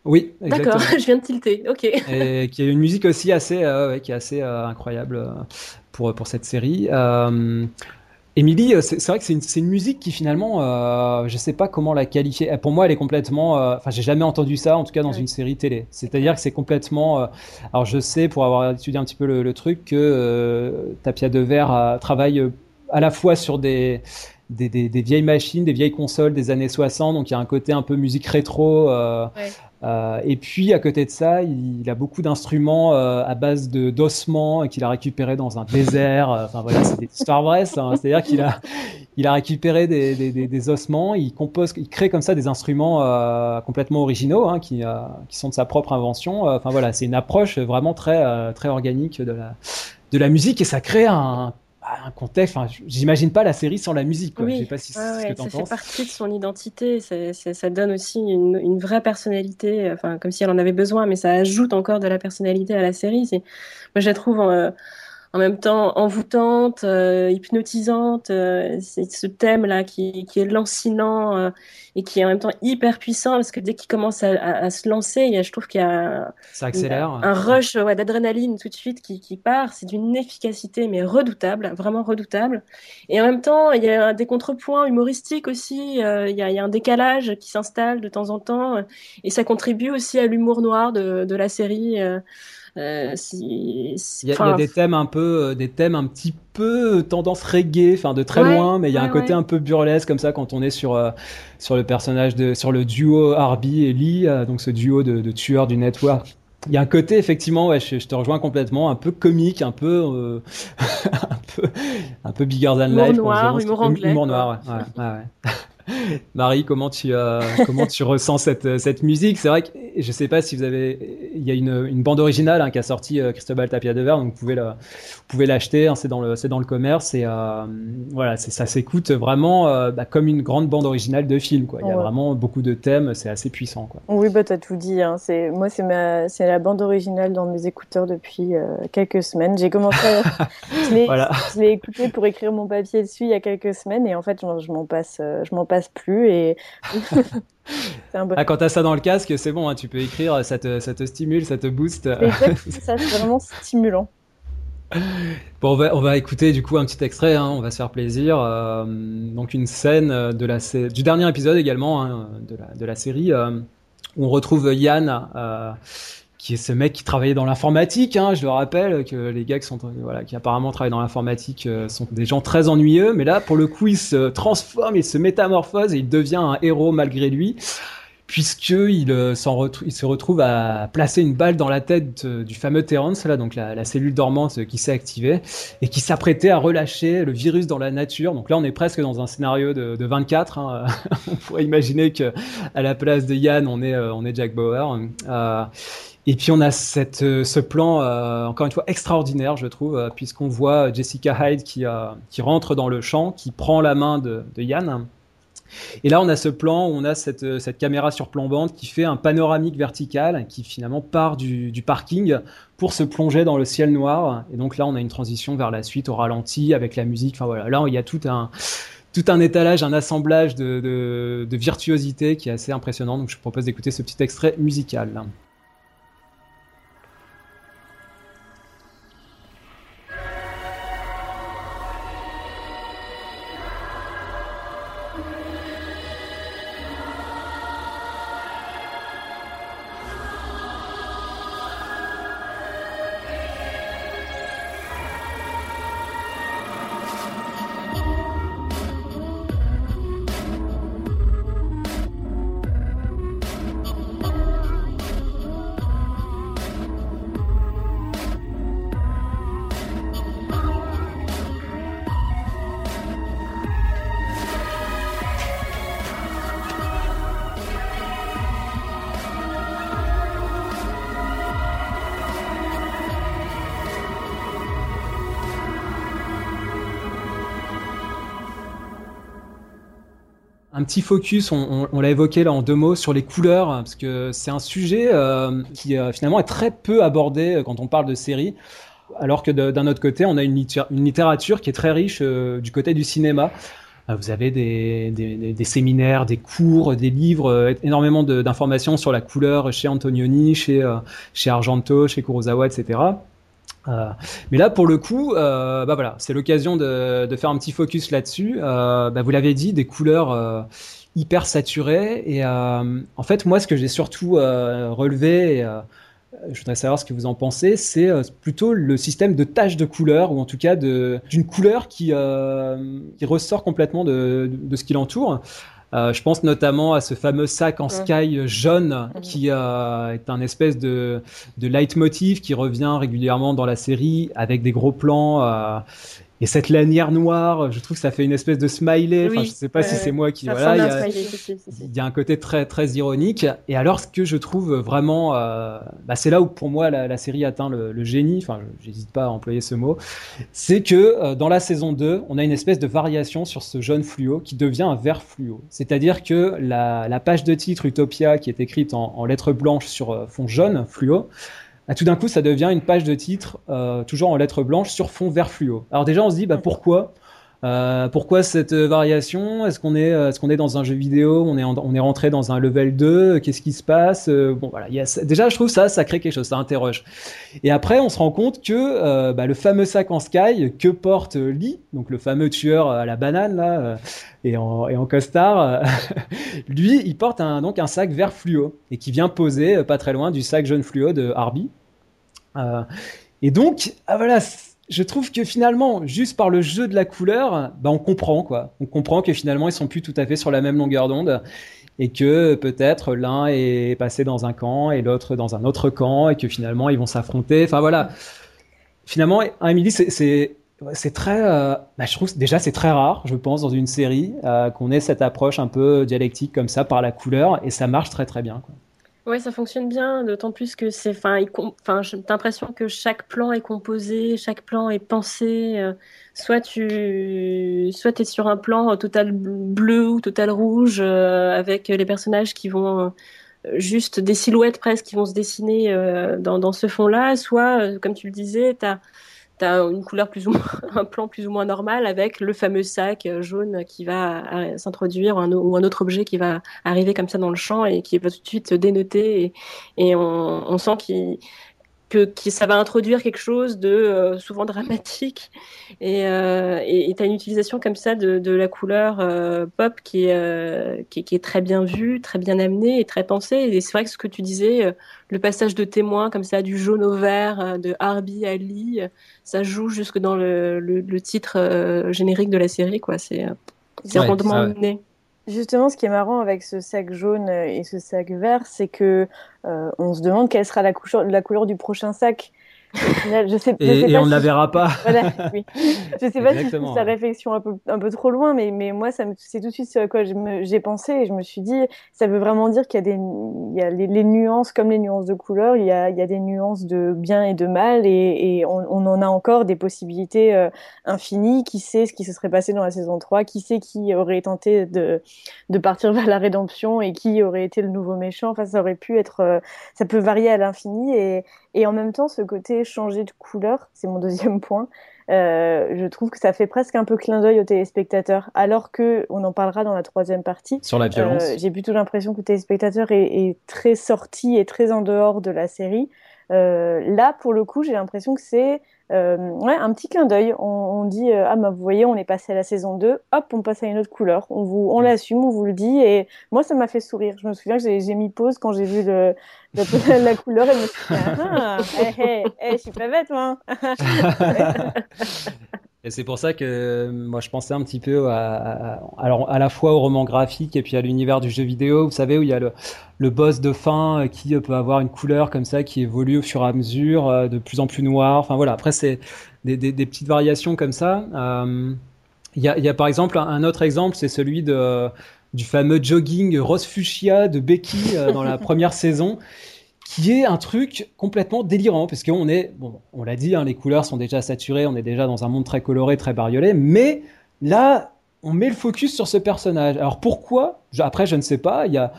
oui, d'accord. je viens de tilter. Ok. Et qui a une musique aussi assez, euh, ouais, qui est assez euh, incroyable euh, pour pour cette série. Euh, Emily, c'est vrai que c'est une, une, musique qui finalement, je sais pas comment la qualifier. Pour moi, elle est complètement. Enfin, j'ai jamais entendu ça, en tout cas dans ouais. une série télé. C'est-à-dire que c'est complètement. alors, je sais pour avoir étudié un petit peu le, le truc que Tapia de Verre travaille à la fois sur des des, des, des, vieilles machines, des vieilles consoles des années 60, donc il y a un côté un peu musique rétro. Euh, ouais. Euh, et puis à côté de ça, il, a beaucoup d'instruments euh, à base de d'ossements qu'il a récupéré dans un désert. Euh, enfin voilà, c'est des histoires vraies. Hein. C'est-à-dire qu'il a il a récupéré des, ossements, il compose, il crée comme ça des instruments complètement originaux hein, qui, qui sont de sa propre invention. Enfin voilà, c'est une approche vraiment très très organique de la de la musique et ça crée un un contexte. Enfin, j'imagine pas la série sans la musique. Quoi. Oui, je sais pas si ouais, c'est ce ouais, que ça penses. fait partie de son identité. Ça donne aussi une, une, vraie personnalité, enfin comme si elle en avait besoin, mais ça ajoute encore de la personnalité à la série. Moi, je la trouve. Euh, en même temps envoûtante, euh, hypnotisante. Euh, c'est ce thème-là qui, qui, est lancinant euh, et qui est en même temps hyper puissant parce que dès qu'il commence à, à, à, se lancer, il y a, je trouve qu'il y a, Ça accélère. un rush ouais, d'adrénaline tout de suite qui, qui part. C'est d'une efficacité mais redoutable, vraiment redoutable. Et en même temps, il y a des contrepoints humoristiques aussi. Il y, a, il y a un décalage qui s'installe de temps en temps et ça contribue aussi à l'humour noir de, de la série. Euh, euh, il, y a, il, y a, des thèmes un peu, des thèmes un petit peu tendance reggae, enfin de très ouais, loin, mais il y a ouais, un côté ouais. un peu burlesque comme ça quand on est sur euh, sur le personnage de, sur le duo Harby et Lee, euh, donc ce duo de, de tueurs du network. Il y a un côté effectivement, ouais, je, je, te rejoins complètement, un peu comique, un peu, euh, un peu, un peu bigger than humour life. Noir, humour anglais. Humour noir, ouais. Marie, comment tu euh, comment tu ressens cette cette musique? C'est vrai que je sais pas si vous avez il y a une, une bande originale hein, qui a sorti euh, Cristobal Tapia de Verre, donc vous pouvez la, vous pouvez l'acheter, hein, c'est dans le c'est dans le commerce et euh, voilà, c'est ça s'écoute vraiment euh, bah, comme une grande bande originale de film quoi. Il y a ouais. vraiment beaucoup de thèmes, c'est assez puissant quoi. Oui, bah t'as tout dit. Hein. C'est moi c'est ma c'est la bande originale dans mes écouteurs depuis euh, quelques semaines. J'ai commencé, à... je l'ai voilà. je l'ai écouté pour écrire mon papier dessus il y a quelques semaines et en fait je m'en passe je m'en passe plus et bon... ah, quand t'as ça dans le casque, c'est bon, hein, tu peux écrire, ça te, ça te stimule, ça te booste. ça, c'est vraiment stimulant. Bon, on va, on va écouter du coup un petit extrait, hein, on va se faire plaisir. Euh, donc une scène de la, du dernier épisode également hein, de, la, de la série euh, où on retrouve Yann. Euh, qui est ce mec qui travaillait dans l'informatique. Hein, je le rappelle que les gars qui apparemment travaillent dans l'informatique euh, sont des gens très ennuyeux, mais là pour le coup il se transforme, il se métamorphose et il devient un héros malgré lui. Puisque il, euh, se retrouve à placer une balle dans la tête euh, du fameux Terrence, là, donc la, cellule dormante qui s'est activée, et qui s'apprêtait à relâcher le virus dans la nature. Donc là, on est presque dans un scénario de, de 24. Hein. on pourrait imaginer que à la place de Yann, on est Jack Bauer. Euh, et puis on a cette, ce plan, euh, encore une fois, extraordinaire, je trouve, euh, puisqu'on voit Jessica Hyde qui, euh, rentre dans le champ, qui prend la main de, Yann. Et là, on a ce plan où on a cette, cette caméra surplombante qui fait un panoramique vertical, qui finalement part du, parking pour se plonger dans le ciel noir. Et donc là, on a une transition vers la suite au ralenti avec la musique. Enfin voilà, là, il y a tout un étalage, un assemblage de, de, de virtuosité qui est assez impressionnant. Donc je propose d'écouter ce petit extrait musical. Un petit focus, on, l'a évoqué là en deux mots, sur les couleurs, parce que c'est un sujet qui finalement est très peu abordé quand on parle de séries alors que d'un autre côté, on a une, littérature qui est très riche euh, du côté du cinéma. Euh, vous avez des, séminaires, des cours, des livres, euh, énormément d'informations sur la couleur chez Antonioni, chez, chez Argento, chez Kurosawa, etc. mais là, pour le coup, bah voilà, c'est l'occasion de, faire un petit focus là-dessus. Bah vous l'avez dit, des couleurs hyper saturées. Et en fait, moi, ce que j'ai surtout relevé, euh, je voudrais savoir ce que vous en pensez, c'est euh, plutôt le système de taches de couleur, ou en tout cas d'une couleur qui, euh, qui, ressort complètement de, de, ce qui l'entoure. Je pense notamment à ce fameux sac en sky jaune qui est un espèce de, de leitmotiv qui revient régulièrement dans la série avec des gros plans et cette lanière noire, je trouve que ça fait une espèce de smiley. enfin, je sais pas si c'est moi qui. Voilà, il y, a, il y, a un côté très très ironique. Et alors, ce que je trouve vraiment, euh, bah, c'est là où pour moi la, la série atteint le, le génie. Enfin, j'hésite pas à employer ce mot. C'est que euh, dans la saison 2, on a une espèce de variation sur ce jaune fluo qui devient un vert fluo. C'est-à-dire que la, la, page de titre Utopia, qui est écrite en, en lettres blanches sur euh, fond jaune fluo, ah, tout d'un coup, ça devient une page de titre, euh, toujours en lettres blanches, sur fond vert fluo. Alors déjà, on se dit, bah, pourquoi euh, pourquoi cette variation? Est-ce qu'on est, est, qu'on est dans un jeu vidéo? On est, on est rentré dans un level 2 Qu'est-ce qui se passe? Euh, Bon, voilà. Déjà, je trouve ça, ça crée quelque chose, ça interroge. Et après, on se rend compte que euh, bah, le fameux sac en sky que porte Lee, donc le fameux tueur à la banane là, et en, costard, lui, il porte un, donc un sac vert fluo et qui vient poser pas très loin du sac jaune fluo de Harby. et donc, ah, voilà je trouve que finalement, juste par le jeu de la couleur, bah on comprend quoi. On comprend que finalement ils sont plus tout à fait sur la même longueur d'onde et que peut-être l'un est passé dans un camp et l'autre dans un autre camp et que finalement ils vont s'affronter. Enfin voilà. Finalement, Emily, c'est c'est très, euh, bah, je trouve déjà c'est très rare, je pense, dans une série euh, qu'on ait cette approche un peu dialectique comme ça par la couleur et ça marche très très bien. Ouais, ça fonctionne bien, d'autant plus que c'est, enfin, j'ai l'impression que chaque plan est composé, chaque plan est pensé. Euh, soit tu, soit es sur un plan total bleu ou total rouge euh, avec les personnages qui vont euh, juste des silhouettes presque qui vont se dessiner dans, dans ce fond-là, soit, comme tu le disais, tu as tu une couleur plus ou moins, un plan plus ou moins normal avec le fameux sac euh, jaune qui va s'introduire ou un autre objet qui va arriver comme ça dans le champ et qui va tout de suite se dénoter et, et on, on sent qu'il que, ça va introduire quelque chose de euh, souvent dramatique et euh, tu as une utilisation comme ça de, de la couleur euh, pop qui est, euh, qui, qui, est très bien vue, très bien amenée et très pensée. Et c'est vrai que ce que tu disais, le passage de témoin comme ça du jaune au vert, de Harby à Lee, ça joue jusque dans le, le, le titre générique de la série. quoi. C'est rondement amené. Justement, ce qui est marrant avec ce sac jaune et ce sac vert, c'est que euh, on se demande quelle sera la, la couleur du prochain sac je sais, et, on ne la verra pas. voilà, oui. Je sais pas si c'est la réflexion un peu, un peu trop loin, mais, mais moi, c'est tout de suite ce à quoi j'ai pensé et je me suis dit, ça veut vraiment dire qu'il y a, des, il y a les, nuances, comme les nuances de couleur, il y a, il y a des nuances de bien et de mal et, et on, on, en a encore des possibilités euh, infinies. Qui sait ce qui se serait passé dans la saison 3 Qui sait qui aurait tenté de, de partir vers la rédemption et qui aurait été le nouveau méchant? Enfin, ça aurait pu être, euh, ça peut varier à l'infini et, et en même temps, ce côté changer de couleur, c'est mon deuxième point, euh, je trouve que ça fait presque un peu clin d'œil aux téléspectateurs, alors que on en parlera dans la troisième partie. Sur la violence. Euh, j'ai plutôt l'impression que le téléspectateur est, est, très sorti et très en dehors de la série. Euh, là, pour le coup, j'ai l'impression que c'est euh, ouais, un petit clin d'œil. On, on, dit euh, ah bah vous voyez, on est passé à la saison 2, hop, on passe à une autre couleur. On vous, on l'assume, on vous le dit. Et moi, ça m'a fait sourire. Je me souviens que j'ai mis pause quand j'ai vu le, la, couleur et je me suis dit ah, hey, hey, hey, je suis pas bête moi. Et c'est pour ça que moi je pensais un petit peu à, alors à la fois au roman graphique et puis à l'univers du jeu vidéo, vous savez, où il y a le, le boss de fin euh, qui euh, peut avoir une couleur comme ça qui évolue au fur et à mesure, euh, de plus en plus noir. Enfin voilà, après c'est des, des, des, petites variations comme ça. Il y, a, y, a, par exemple un autre exemple, c'est celui de, du fameux jogging rose fuchsia de Becky dans la première saison qui est un truc complètement délirant, parce qu'on est, bon, on l'a dit, hein, les couleurs sont déjà saturées, on est déjà dans un monde très coloré, très bariolé, mais là, on met le focus sur ce personnage. Alors pourquoi? Après, je ne sais pas. Il y a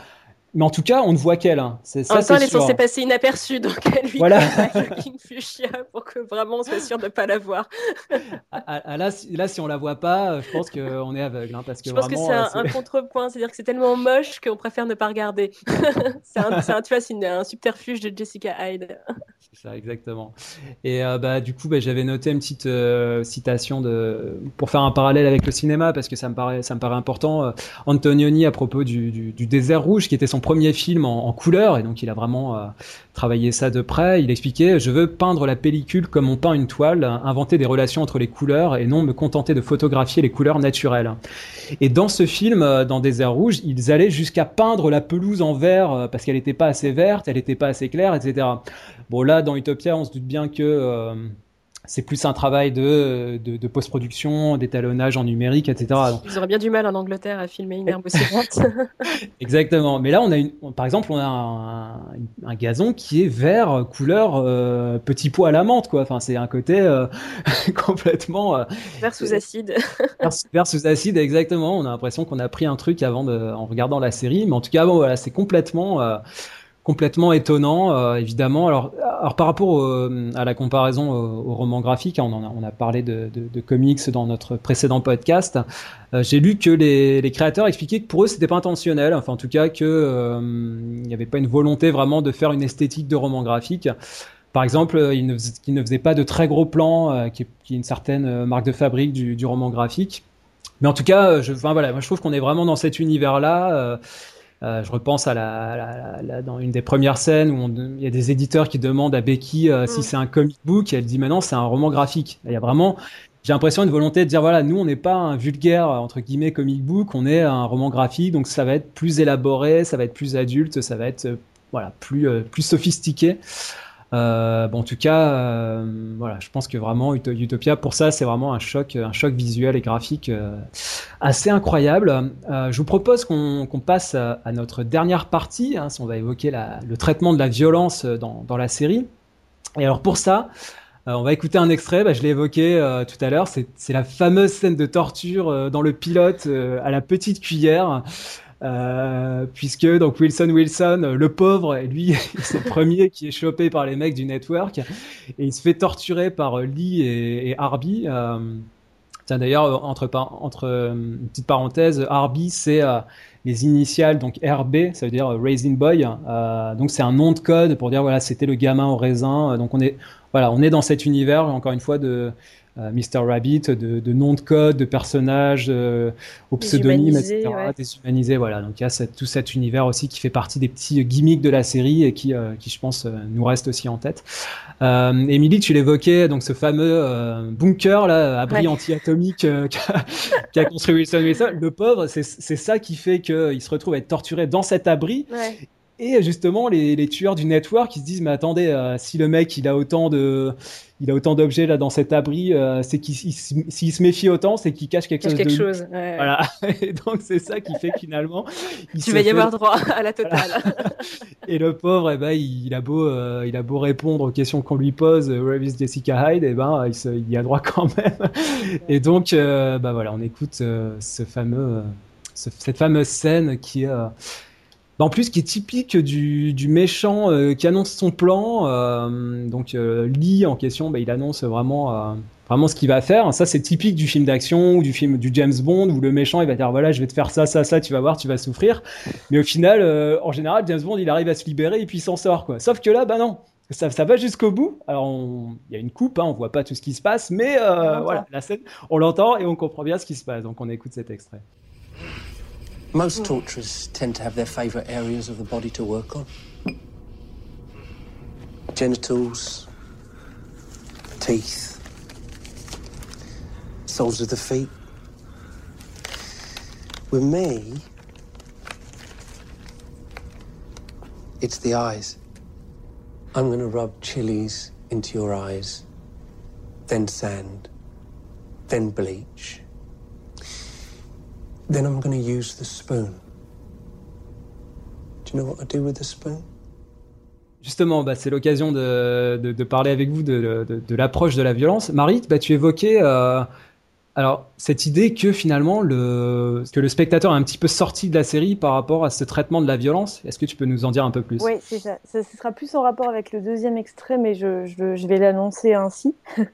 mais en tout cas, on ne voit qu'elle. Hein. C'est, ça, en même temps, elle est censée passer inaperçue, donc elle lui voilà. le King Fuchsia pour que vraiment on soit sûr de ne pas la voir. Ah, ah, ah, là, si, là, si on la voit pas, je pense qu'on est aveugle. Hein, parce que je pense que c'est un, un, contrepoint, c'est-à-dire que c'est tellement moche qu'on préfère ne pas regarder. c'est un, un, tu vois, un subterfuge de Jessica Hyde. c'est ça, exactement. Et euh, bah, du coup, bah, j'avais noté une petite euh, citation de... pour faire un parallèle avec le cinéma, parce que ça me paraît, ça me paraît important. Euh, Antonioni, à propos du, du, du désert rouge, qui était son premier film en, couleur, et donc il a vraiment euh, travaillé ça de près. Il expliquait Je veux peindre la pellicule comme on peint une toile, inventer des relations entre les couleurs et non me contenter de photographier les couleurs naturelles. Et dans ce film, euh, dans Désert Rouge, ils allaient jusqu'à peindre la pelouse en vert euh, parce qu'elle n'était pas assez verte, elle n'était pas assez claire, etc. Bon, là, dans Utopia, on se doute bien que c'est plus un travail de, de, post-production, d'étalonnage en numérique, etc. Ils auraient bien du mal en Angleterre à filmer une herbe aussi. Exactement. Mais là, on a une, par exemple, on a un, gazon qui est vert, couleur euh, petit pois à la menthe, quoi. Enfin, c'est un côté euh, complètement euh, vert sous acide. vert, sous acide, exactement. On a l'impression qu'on a pris un truc avant de, en regardant la série, mais en tout cas, bon, voilà, c'est complètement complètement étonnant, euh, évidemment. Alors, alors, par rapport à la comparaison au, roman graphique, hein, on, a, on a parlé de, de, comics dans notre précédent podcast. Euh, j'ai lu que les, les, créateurs expliquaient que pour eux, c'était pas intentionnel. Enfin, en tout cas, que euh, il n'y avait pas une volonté vraiment de faire une esthétique de roman graphique. Par exemple, ils ne, ne faisaient pas de très gros plans, qui, qui, est une certaine marque de fabrique du, du roman graphique. Mais en tout cas, je, enfin, voilà, moi je trouve qu'on est vraiment dans cet univers-là. Euh, je repense à la, la, dans une des premières scènes où il y a des éditeurs qui demandent à Becky euh, si mm. c'est un comic book et elle dit maintenant c'est un roman graphique. Il y a vraiment, j'ai l'impression une volonté de dire voilà nous on n'est pas un vulgaire entre guillemets comic book, on est un roman graphique donc ça va être plus élaboré, ça va être plus adulte, ça va être euh, voilà plus plus sophistiqué. Euh, bon, en tout cas, euh, voilà, je pense que vraiment Utopia, pour ça, c'est vraiment un choc, un choc visuel et graphique euh, assez incroyable. je vous propose qu'on passe à, notre dernière partie, hein, si on va évoquer le traitement de la violence dans, dans la série. Et alors pour ça, on va écouter un extrait, bah, je l'ai évoqué tout à l'heure, c'est la fameuse scène de torture dans le pilote à la petite cuillère. Euh, puisque donc Wilson Wilson, le pauvre, lui, c'est le premier qui est chopé par les mecs du network et il se fait torturer par Lee et, et Harby. Euh, tiens d'ailleurs entre entre une petite parenthèse, Harby c'est euh, les initiales donc RB, ça veut dire Raising Boy. Euh, donc c'est un nom de code pour dire voilà c'était le gamin au raisin. donc on est voilà on est dans cet univers encore une fois de euh, Mr. Rabbit, de, de noms de code, de personnages, euh, au pseudonyme, etc. Déshumanisés, voilà. Donc il y a tout cet univers aussi qui fait partie des petits gimmicks de la série et qui, euh, qui je pense, nous reste aussi en tête. Euh, Émilie, tu l'évoquais, donc ce fameux bunker là, abri anti-atomique qu'a construit Wilson Wilson. Le pauvre, c'est ça qui fait qu'il se retrouve à être torturé dans cet abri. Ouais. Et justement, les, les, tueurs du network, ils se disent, mais attendez, si le mec, il a autant de, il a autant d'objets là dans cet abri, euh, c'est qu'il s'il se méfie autant, c'est qu'il cache quelque chose. Quelque de chose. Ouais. Voilà. Et donc c'est ça qui fait que finalement, il tu vas y avoir droit à la totale. et le pauvre, eh ben, il, a beau, euh, il a beau répondre aux questions qu'on lui pose, euh, Where is Jessica Hyde, eh ben, il, se, il, y a droit quand même. et donc, euh, bah voilà, on écoute ce fameux, ce, cette fameuse scène qui est en plus, qui est typique du, du méchant euh, qui annonce son plan. Euh, donc, euh, Lee en question, bah, il annonce vraiment, vraiment ce qu'il va faire. Ça, c'est typique du film d'action ou du film du James Bond où le méchant il va dire voilà, je vais te faire ça, ça, ça, tu vas voir, tu vas souffrir. Mais au final, en général, James Bond, il arrive à se libérer et puis il s'en sort quoi. Sauf que là, bah non. Ça, ça va jusqu'au bout. Alors, il y a une coupe, hein, on voit pas tout ce qui se passe, mais voilà, la scène, on l'entend et on comprend bien ce qui se passe. Donc, on écoute cet extrait. Most torturers tend to have their favourite areas of the body to work on genitals, teeth, soles of the feet. With me, it's the eyes. I'm going to rub chilies into your eyes, then sand, then bleach. Then I'm going to use the spoon. Do you know what I do with the spoon? Justement, bah, c'est l'occasion de, de, de, parler avec vous de, de l'approche de la violence. Marie, bah, tu évoquais euh, Alors, cette idée que finalement, le, que le spectateur est un petit peu sorti de la série par rapport à ce traitement de la violence, est-ce que tu peux nous en dire un peu plus? Oui, c'est ça. ça. Ce sera plus en rapport avec le deuxième extrait, mais je, je, je vais l'annoncer ainsi.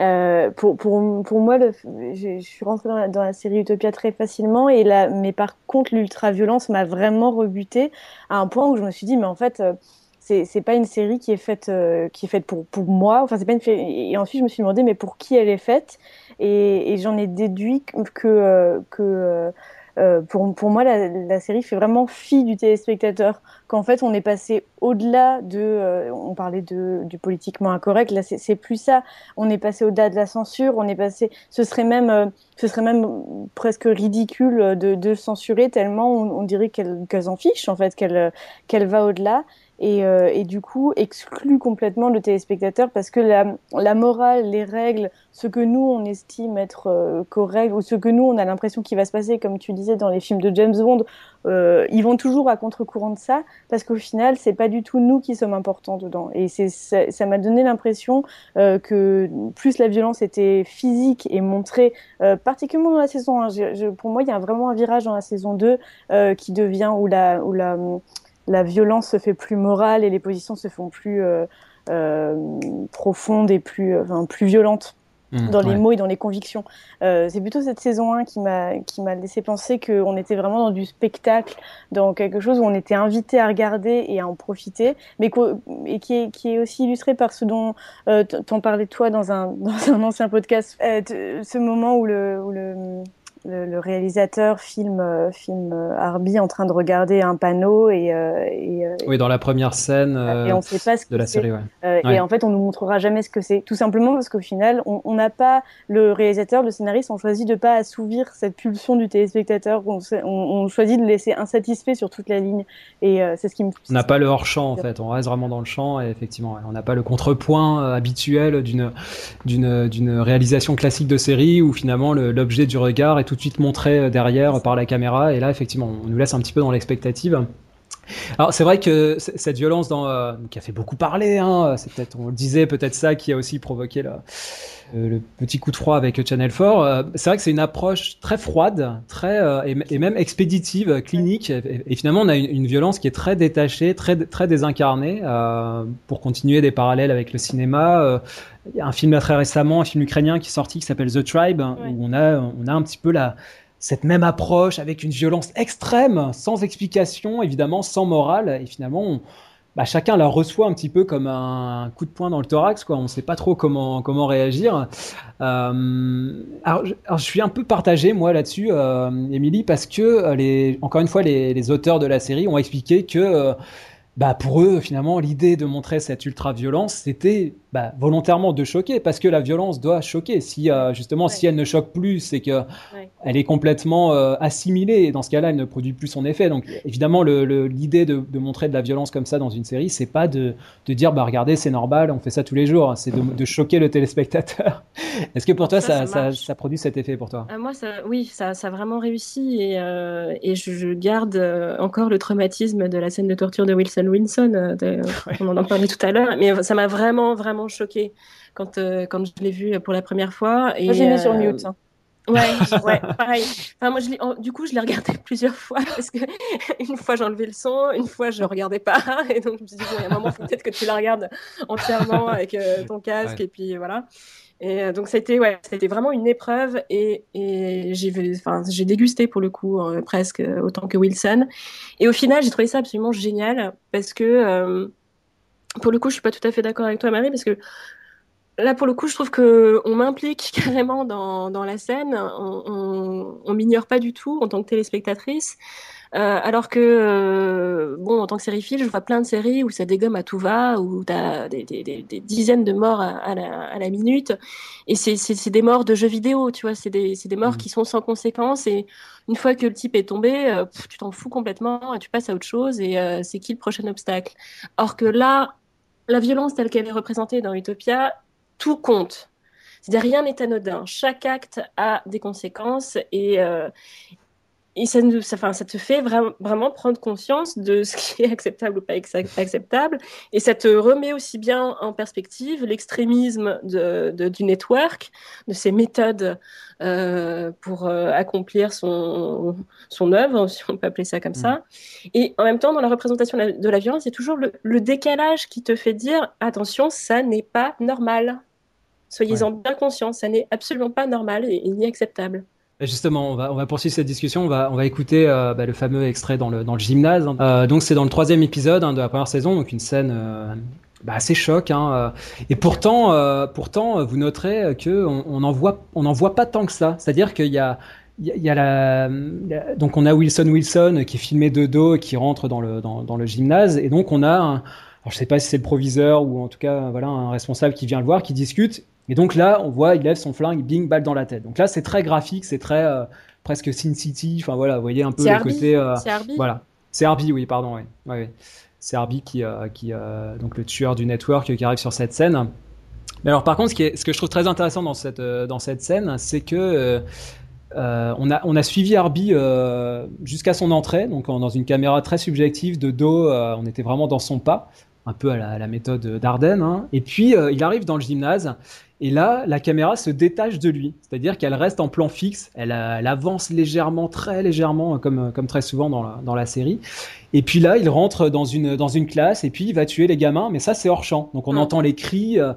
Euh, pour, pour, pour, moi, je, je, suis rentrée dans la, série Utopia très facilement, et là, mais par contre, l'ultra-violence m'a vraiment rebuté à un point où je me suis dit, mais en fait, euh, c'est pas une série qui est faite, euh, qui est faite pour, pour moi. Enfin, c'est pas une et ensuite, je me suis demandé, mais pour qui elle est faite? Et, et j'en ai déduit que, euh, que euh, pour, pour moi, la, la, série fait vraiment fi du téléspectateur. Qu'en fait, on est passé au-delà de. Euh, on parlait de, du politiquement incorrect. Là, c'est plus ça. On est passé au-delà de la censure. On est passé. Ce serait même, euh, ce serait même presque ridicule de, de censurer tellement on, on dirait qu'elle qu en fiche en fait, qu'elle qu'elle va au-delà et, euh, et, du coup exclut complètement le téléspectateur parce que la, morale, les règles, ce que nous on estime être euh, correct ou ce que nous on a l'impression qu'il va se passer, comme tu disais dans les films de James Bond, euh, ils vont toujours à contre-courant de ça parce qu'au final c'est pas du tout nous qui sommes importants dedans. Et ça m'a donné l'impression que plus la violence était physique et montrée, particulièrement dans la saison 1. Je, je, pour moi il y a vraiment un virage dans la saison 2 euh, qui devient où la la violence se fait plus morale et les positions se font plus euh, euh, profondes et plus, euh, enfin, plus violentes. Mmh, dans les ouais. mots et dans les convictions. Euh, c'est plutôt cette saison 1 qui m'a qui m'a laissé penser qu'on était vraiment dans du spectacle, dans quelque chose où on était invité à regarder et à en profiter, mais et qui est qui est aussi illustré par ce dont euh, t'en parlais toi dans un dans un ancien podcast, euh, ce moment où le où le le, le, réalisateur filme, euh, filme Arby en train de regarder un panneau et, euh, et euh, oui dans la première scène et on sait pas ce de la série ouais. ouais. et en fait on nous montrera jamais ce que c'est. Tout simplement parce qu'au final on n'a pas le réalisateur le scénariste on choisit de pas assouvir cette pulsion du téléspectateur. On, on, on choisit de laisser insatisfait sur toute la ligne. Et c'est ce qui me on n'a pas le hors champ en fait. On reste vraiment dans le champ et effectivement on n'a pas le contrepoint habituel d'une d'une d'une réalisation classique de série où finalement l'objet du regard est tout de suite montré derrière par la caméra et là effectivement on nous laisse un petit peu dans l'expectative. Alors c'est vrai que cette violence dans, euh, qui a fait beaucoup parler, hein, c'est peut-être on le disait peut-être ça qui a aussi provoqué la, euh, le petit coup de froid avec Channel 4. Euh, c'est vrai que c'est une approche très froide, très et, et, même expéditive, clinique. Et, et, finalement on a une, une, violence qui est très détachée, très très désincarnée. pour continuer des parallèles avec le cinéma, il y a un film très récemment, un film ukrainien qui est sorti qui s'appelle The Tribe, ouais. où on a on a un petit peu la cette même approche avec une violence extrême, sans explication, évidemment, sans morale, et finalement, bah, chacun la reçoit un petit peu comme un coup de poing dans le thorax, quoi. On ne sait pas trop comment réagir. Euh, alors, je, suis un peu partagé moi là-dessus, euh, Émilie, parce que les, encore une fois, les, auteurs de la série ont expliqué que euh, bah pour eux, finalement, l'idée de montrer cette ultra-violence, c'était bah, volontairement de choquer, parce que la violence doit choquer. Si euh, justement, ouais. si elle ne choque plus, c'est que ouais. elle est complètement euh, assimilée, et dans ce cas-là, elle ne produit plus son effet. Donc, évidemment, l'idée de, de, montrer de la violence comme ça dans une série, c'est pas de, de dire, bah regardez, c'est normal, on fait ça tous les jours. C'est de, de, choquer le téléspectateur. Est-ce que pour toi, ça, ça, ça, ça, produit cet effet pour toi? Euh, Moi, ça, oui, ça, ça a vraiment réussi, et, euh, et je, je, garde encore le traumatisme de la scène de torture de Wilson Wilson. Ouais. On en parlait tout à l'heure, mais ça m'a vraiment, vraiment choqué quand, euh, quand je l'ai vu pour la première fois. Et, j'ai mis sur mute. Hein. Ouais, ouais, pareil. Enfin, moi, je du coup, je l'ai regardé plusieurs fois parce que une fois j'enlevais le son, une fois je regardais pas, et donc je me suis dit bon, il y a un moment, faut peut-être que tu la regardes entièrement avec euh, ton casque, ouais. et puis voilà. Et euh, donc c'était ouais, c'était vraiment une épreuve et, et j'ai enfin j'ai dégusté pour le coup euh, presque autant que Wilson. Et au final, j'ai trouvé ça absolument génial parce que euh, pour le coup, je suis pas tout à fait d'accord avec toi, Marie, parce que là, pour le coup, je trouve que on m'implique carrément dans, dans la scène. On, m'ignore pas du tout en tant que téléspectatrice. Euh, alors que, euh, bon, en tant que sériephile, je vois plein de séries où ça dégomme à tout va, où tu as des, des, des, des, dizaines de morts à, à, la, à la, minute. Et c'est des morts de jeux vidéo, tu vois. C'est des, des morts mmh. qui sont sans conséquence. Et une fois que le type est tombé, euh, pff, tu t'en fous complètement et tu passes à autre chose. Et c'est qui le prochain obstacle? Or que là, la violence telle qu'elle est représentée dans Utopia, tout compte. C'est-à-dire rien n'est anodin. Chaque acte a des conséquences et, euh, et ça, nous, ça, enfin, ça te fait vraiment prendre conscience de ce qui est acceptable ou pas acceptable. Et ça te remet aussi bien en perspective l'extrémisme de, du network, de ses méthodes euh, pour euh, accomplir son, son œuvre, si on peut appeler ça comme ça. Mm. Et en même temps, dans la représentation de la, violence, il y a toujours le, décalage qui te fait dire attention, ça n'est pas normal. Soyez-en bien conscients, ça n'est absolument pas normal et, et ni acceptable. Justement, on va, poursuivre cette discussion. On va, écouter euh, bah, le fameux extrait dans le, gymnase. Hein. Euh, donc, c'est dans le troisième épisode hein, de la première saison, donc une scène euh, bah, assez choc. Hein, et pourtant, pourtant, vous noterez que on n'en voit, en voit pas tant que ça. C'est-à-dire qu'il y a, il y a donc on a Wilson Wilson qui est filmé de dos et qui rentre dans le, dans, dans le gymnase. Et donc, on a un, alors je sais pas si c'est le proviseur ou en tout cas voilà un responsable qui vient le voir, qui discute et donc là, on voit, il lève son flingue, bing, balle dans la tête. Donc là, c'est très graphique, c'est très euh, presque Sin City. Enfin voilà, vous voyez un peu le côté. Euh, c'est Arby. Voilà, c'est Arby, oui, pardon, oui. C'est Arby qui, euh, qui donc le tueur du network qui arrive sur cette scène. Mais alors, par contre, ce, qui est, ce que je trouve très intéressant dans cette dans cette scène, c'est que on, a, on a suivi Arby jusqu'à son entrée, donc dans une caméra très subjective de dos. on était vraiment dans son pas, un peu à la, méthode d'Arden. Hein. Et puis il arrive dans le gymnase et là, la caméra se détache de lui, c'est-à-dire qu'elle reste en plan fixe, elle, avance légèrement, très légèrement, comme, comme très souvent dans la, dans la série. Et puis là, il rentre dans une, dans une classe et puis il va tuer les gamins, mais ça c'est hors champ. Donc on ah. entend les cris. Euh,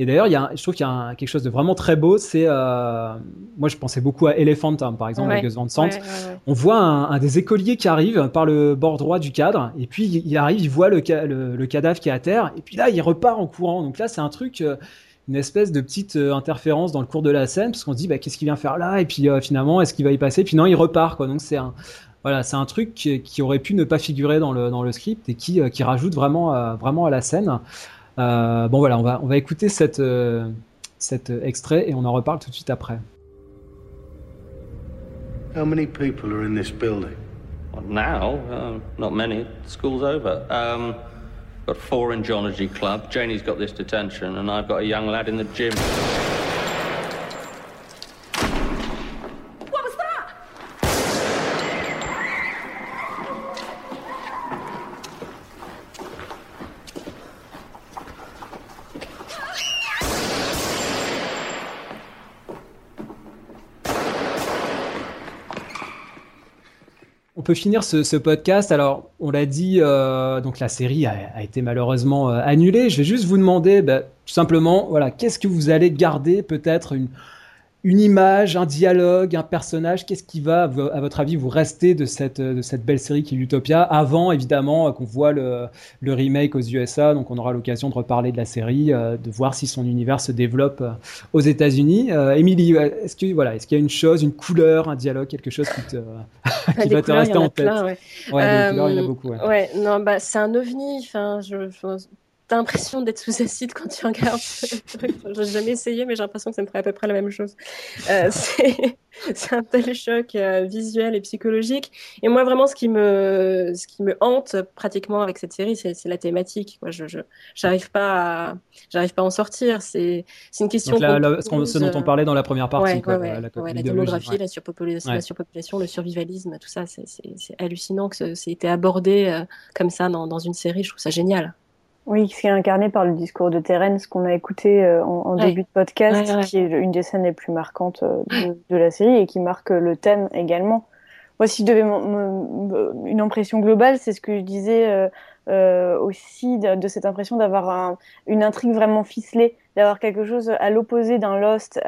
et d'ailleurs, je trouve qu'il y a quelque chose de vraiment très beau. C'est, euh, moi, je pensais beaucoup à Elephant par exemple, avec Gus Van Sant. On voit un, des écoliers qui arrive par le bord droit du cadre, et puis il arrive, il voit le, le, cadavre qui est à terre, et puis là, il repart en courant. Donc là, c'est un truc. Euh, une espèce de petite euh, interférence dans le cours de la scène parce qu'on se dit bah, qu'est-ce qu'il vient faire là? Et puis euh, finalement est-ce qu'il va y passer? Puis non il repart quoi donc c'est un voilà c'est un truc qui, aurait pu ne pas figurer dans le dans le script et qui qui rajoute vraiment vraiment à la scène bon voilà on va on va écouter cette cet extrait et on en reparle tout de suite après How many people are in this building? now, uh, not many. School's over. Um, Got four in Jonergy Club. Janie's got this detention, and I've got a young lad in the gym. Finir ce, podcast. Alors, on l'a dit, euh, donc la série a, été malheureusement euh, annulée. Je vais juste vous demander, bah, tout simplement, voilà, qu'est-ce que vous allez garder peut-être une, une image, un dialogue, un personnage, qu'est-ce qui va, à votre avis, vous rester de cette, de cette belle série qui est Utopia Avant, évidemment, qu'on voit le, le, remake aux USA, donc on aura l'occasion de reparler de la série, euh, de voir si son univers se développe euh, aux États-Unis. Euh, Émilie, est-ce voilà, qu'il y a une chose, une couleur, un dialogue, quelque chose qui, te, qui va te rester en, tête? Ouais, ouais des couleurs, il y en a beaucoup. Ouais, non, bah c'est un ovni. Enfin, je, je t'as l'impression d'être sous acide quand tu regardes. J'ai jamais essayé, mais j'ai l'impression que ça me ferait à peu près la même chose. Euh, c'est un tel choc euh, visuel et psychologique. Et moi, vraiment, ce qui me, ce qui me hante pratiquement avec cette série, c'est la thématique. Moi, je, j'arrive pas, à, j'arrive pas à en sortir. C'est, c'est une question. Donc ce, dont on parlait dans la première partie, quoi, la, la, démographie, la surpopulation, la surpopulation, le survivalisme, tout ça, c'est, hallucinant que c'est été abordé euh, comme ça dans, dans une série. Je trouve ça génial. Oui, qui est incarné par le discours de Terence qu'on a écouté euh, en, début de podcast, qui est une des scènes les plus marquantes euh, de, la série et qui marque le thème également. Moi, si je devais une impression globale, c'est ce que je disais euh, aussi de, cette impression d'avoir un, une intrigue vraiment ficelée, d'avoir quelque chose à l'opposé d'un Lost,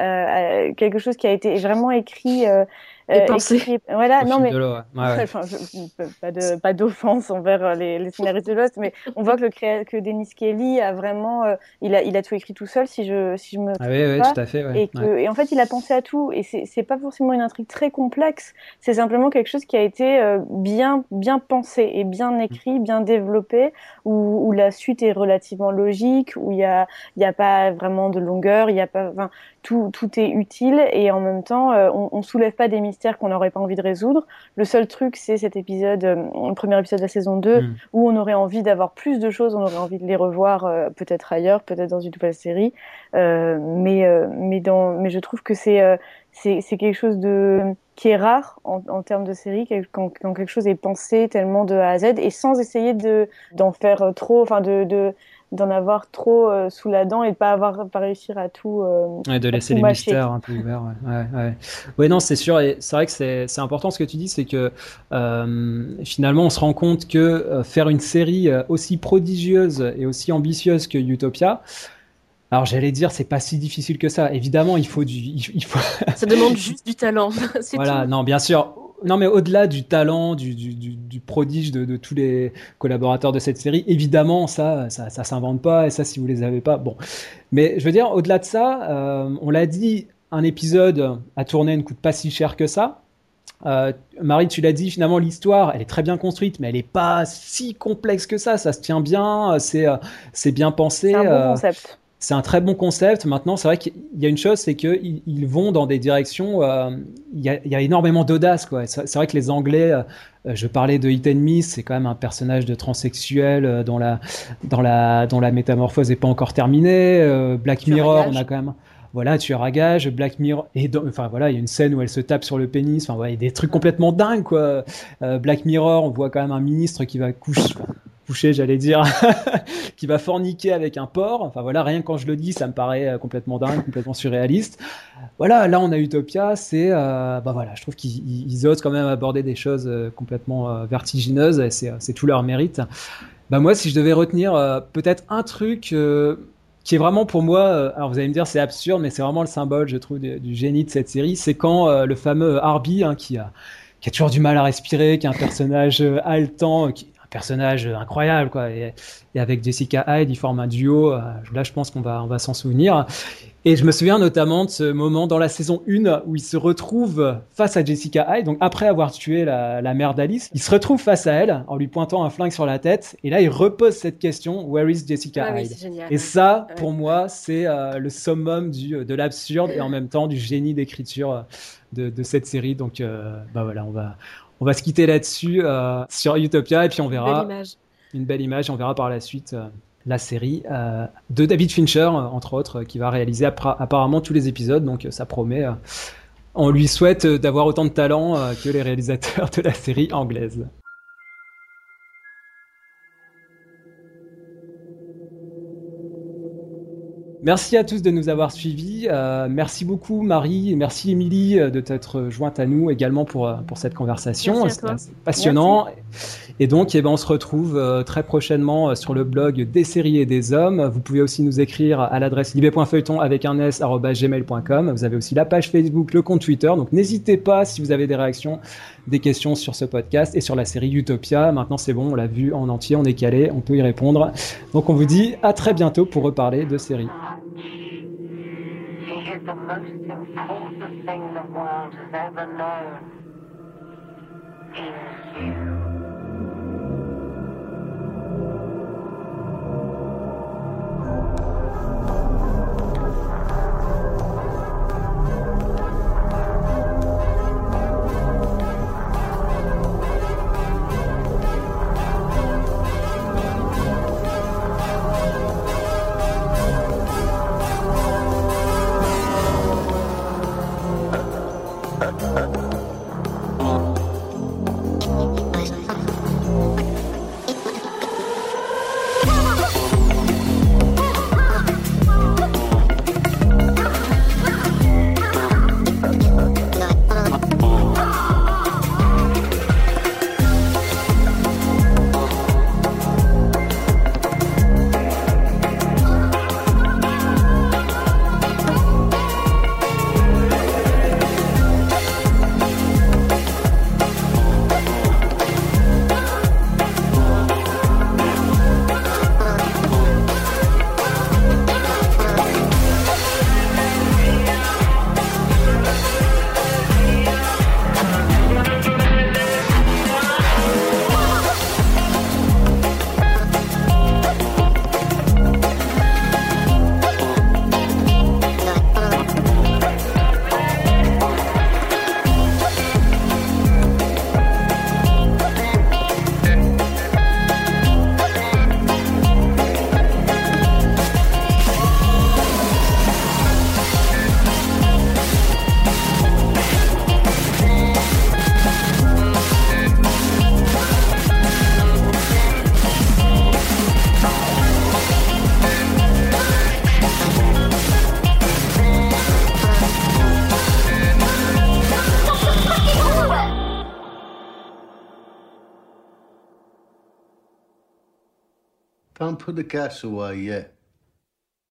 quelque chose qui a été vraiment écrit euh, voilà, non mais pas de pas d'offense envers euh, les, les, scénaristes de Lost, mais on voit que le que Dennis Kelly a vraiment, euh, il a il a tout écrit tout seul si je si je me ah, oui, oui, tout à fait, et que et en fait il a pensé à tout et c'est c'est pas forcément une intrigue très complexe, c'est simplement quelque chose qui a été bien bien pensé et bien écrit, bien développé, où, où la suite est relativement logique, où il y a il y a pas vraiment de longueur, il y a pas, enfin tout tout est utile et en même temps on, on soulève pas des mystères qu'on n'aurait pas envie de résoudre. Le seul truc, c'est cet épisode, le premier épisode de la saison 2, mm. où on aurait envie d'avoir plus de choses, on aurait envie de les revoir peut-être ailleurs, peut-être dans une nouvelle série. mais, mais, dans, mais je trouve que c'est c'est quelque chose de qui est rare en, en termes de série quand, quand, quelque chose est pensé tellement de A à Z et sans essayer de d'en faire trop enfin de, de d'en avoir trop euh, sous la dent et de pas avoir pas réussir à tout euh, ouais, de laisser les mystères un peu ouverts ouais, ouais, ouais. ouais non c'est sûr et c'est vrai que c'est c'est important ce que tu dis c'est que euh, finalement on se rend compte que euh, faire une série aussi prodigieuse et aussi ambitieuse que Utopia alors j'allais dire c'est pas si difficile que ça. Évidemment, il faut du il faut Ça demande juste du talent. voilà, non, bien sûr. Non, mais au-delà du talent, du, du, du, prodige de, de, tous les collaborateurs de cette série, évidemment, ça, ça, ça s'invente pas. Et ça, si vous les avez pas, bon. Mais je veux dire, au-delà de ça, euh, on l'a dit, un épisode à tourner ne coûte pas si cher que ça. Euh, Marie, tu l'as dit, finalement, l'histoire, elle est très bien construite, mais elle n'est pas si complexe que ça. Ça se tient bien, c'est euh, c'est bien pensé. C'est un bon concept c'est un très bon concept. Maintenant, c'est vrai qu'il y a une chose, c'est qu'ils ils vont dans des directions. Euh, il, y a, il, y a, énormément d'audace, quoi. C'est vrai que les Anglais, euh, je parlais de Hit and Miss, c'est quand même un personnage de transsexuel euh, dont la dans la dont la métamorphose n'est pas encore terminée. Euh, Black Mirror, on a quand même. Voilà, tu as gage, Black Mirror, et enfin voilà, il y a une scène où elle se tape sur le pénis, enfin voilà, il y a des trucs complètement dingues quoi. Black Mirror, on voit quand même un ministre qui va coucher, j'allais dire, qui va forniquer avec un porc. Enfin voilà, rien quand je le dis, ça me paraît euh, complètement dingue, complètement surréaliste. Voilà, là on a Utopia, c'est, euh, bah voilà, je trouve qu'ils osent quand même aborder des choses euh, complètement vertigineuses et c'est tout leur mérite. Bah moi, si je devais retenir peut-être un truc qui est vraiment pour moi, alors vous allez me dire c'est absurde, mais c'est vraiment le symbole, je trouve, du, génie de cette série, c'est quand le fameux Harby, hein, qui a qui a toujours du mal à respirer, qui est un personnage haletant, qui, personnage incroyable, quoi. Et, avec Jessica Hyde, ils forment un duo. Euh, là, je pense qu'on va, on va s'en souvenir. Et je me souviens notamment de ce moment dans la saison 1 où il se retrouve face à Jessica Hyde. Donc après avoir tué la, la mère d'Alice, il se retrouve face à elle en lui pointant un flingue sur la tête. Et là, il repose cette question Where is Jessica ah Hyde oui, Et ça, pour moi, c'est euh, le summum du, de l'absurde et en même temps du génie d'écriture de, de, cette série. Donc, euh, bah voilà, on va, on va se quitter là-dessus euh, sur Utopia et puis on verra une belle image, une belle image on verra par la suite euh, la série euh, de David Fincher, entre autres, qui va réaliser apparemment tous les épisodes, donc ça promet. on lui souhaite d'avoir autant de talent que les réalisateurs de la série anglaise. Merci à tous de nous avoir suivis. Euh, merci beaucoup Marie, merci Émilie euh, de t'être jointe à nous également pour, euh, pour cette conversation. C'est passionnant. Merci. Et donc, eh ben, on se retrouve euh, très prochainement sur le blog des séries et des hommes. Vous pouvez aussi nous écrire à l'adresse libé.feuilleton avec un s gmail.com. Vous avez aussi la page Facebook, le compte Twitter. Donc, n'hésitez pas si vous avez des réactions, des questions sur ce podcast et sur la série Utopia. Maintenant, c'est bon, on l'a vu en entier, on est calé, on peut y répondre. Donc, on vous dit à très bientôt pour reparler de séries. خذ كاس وياه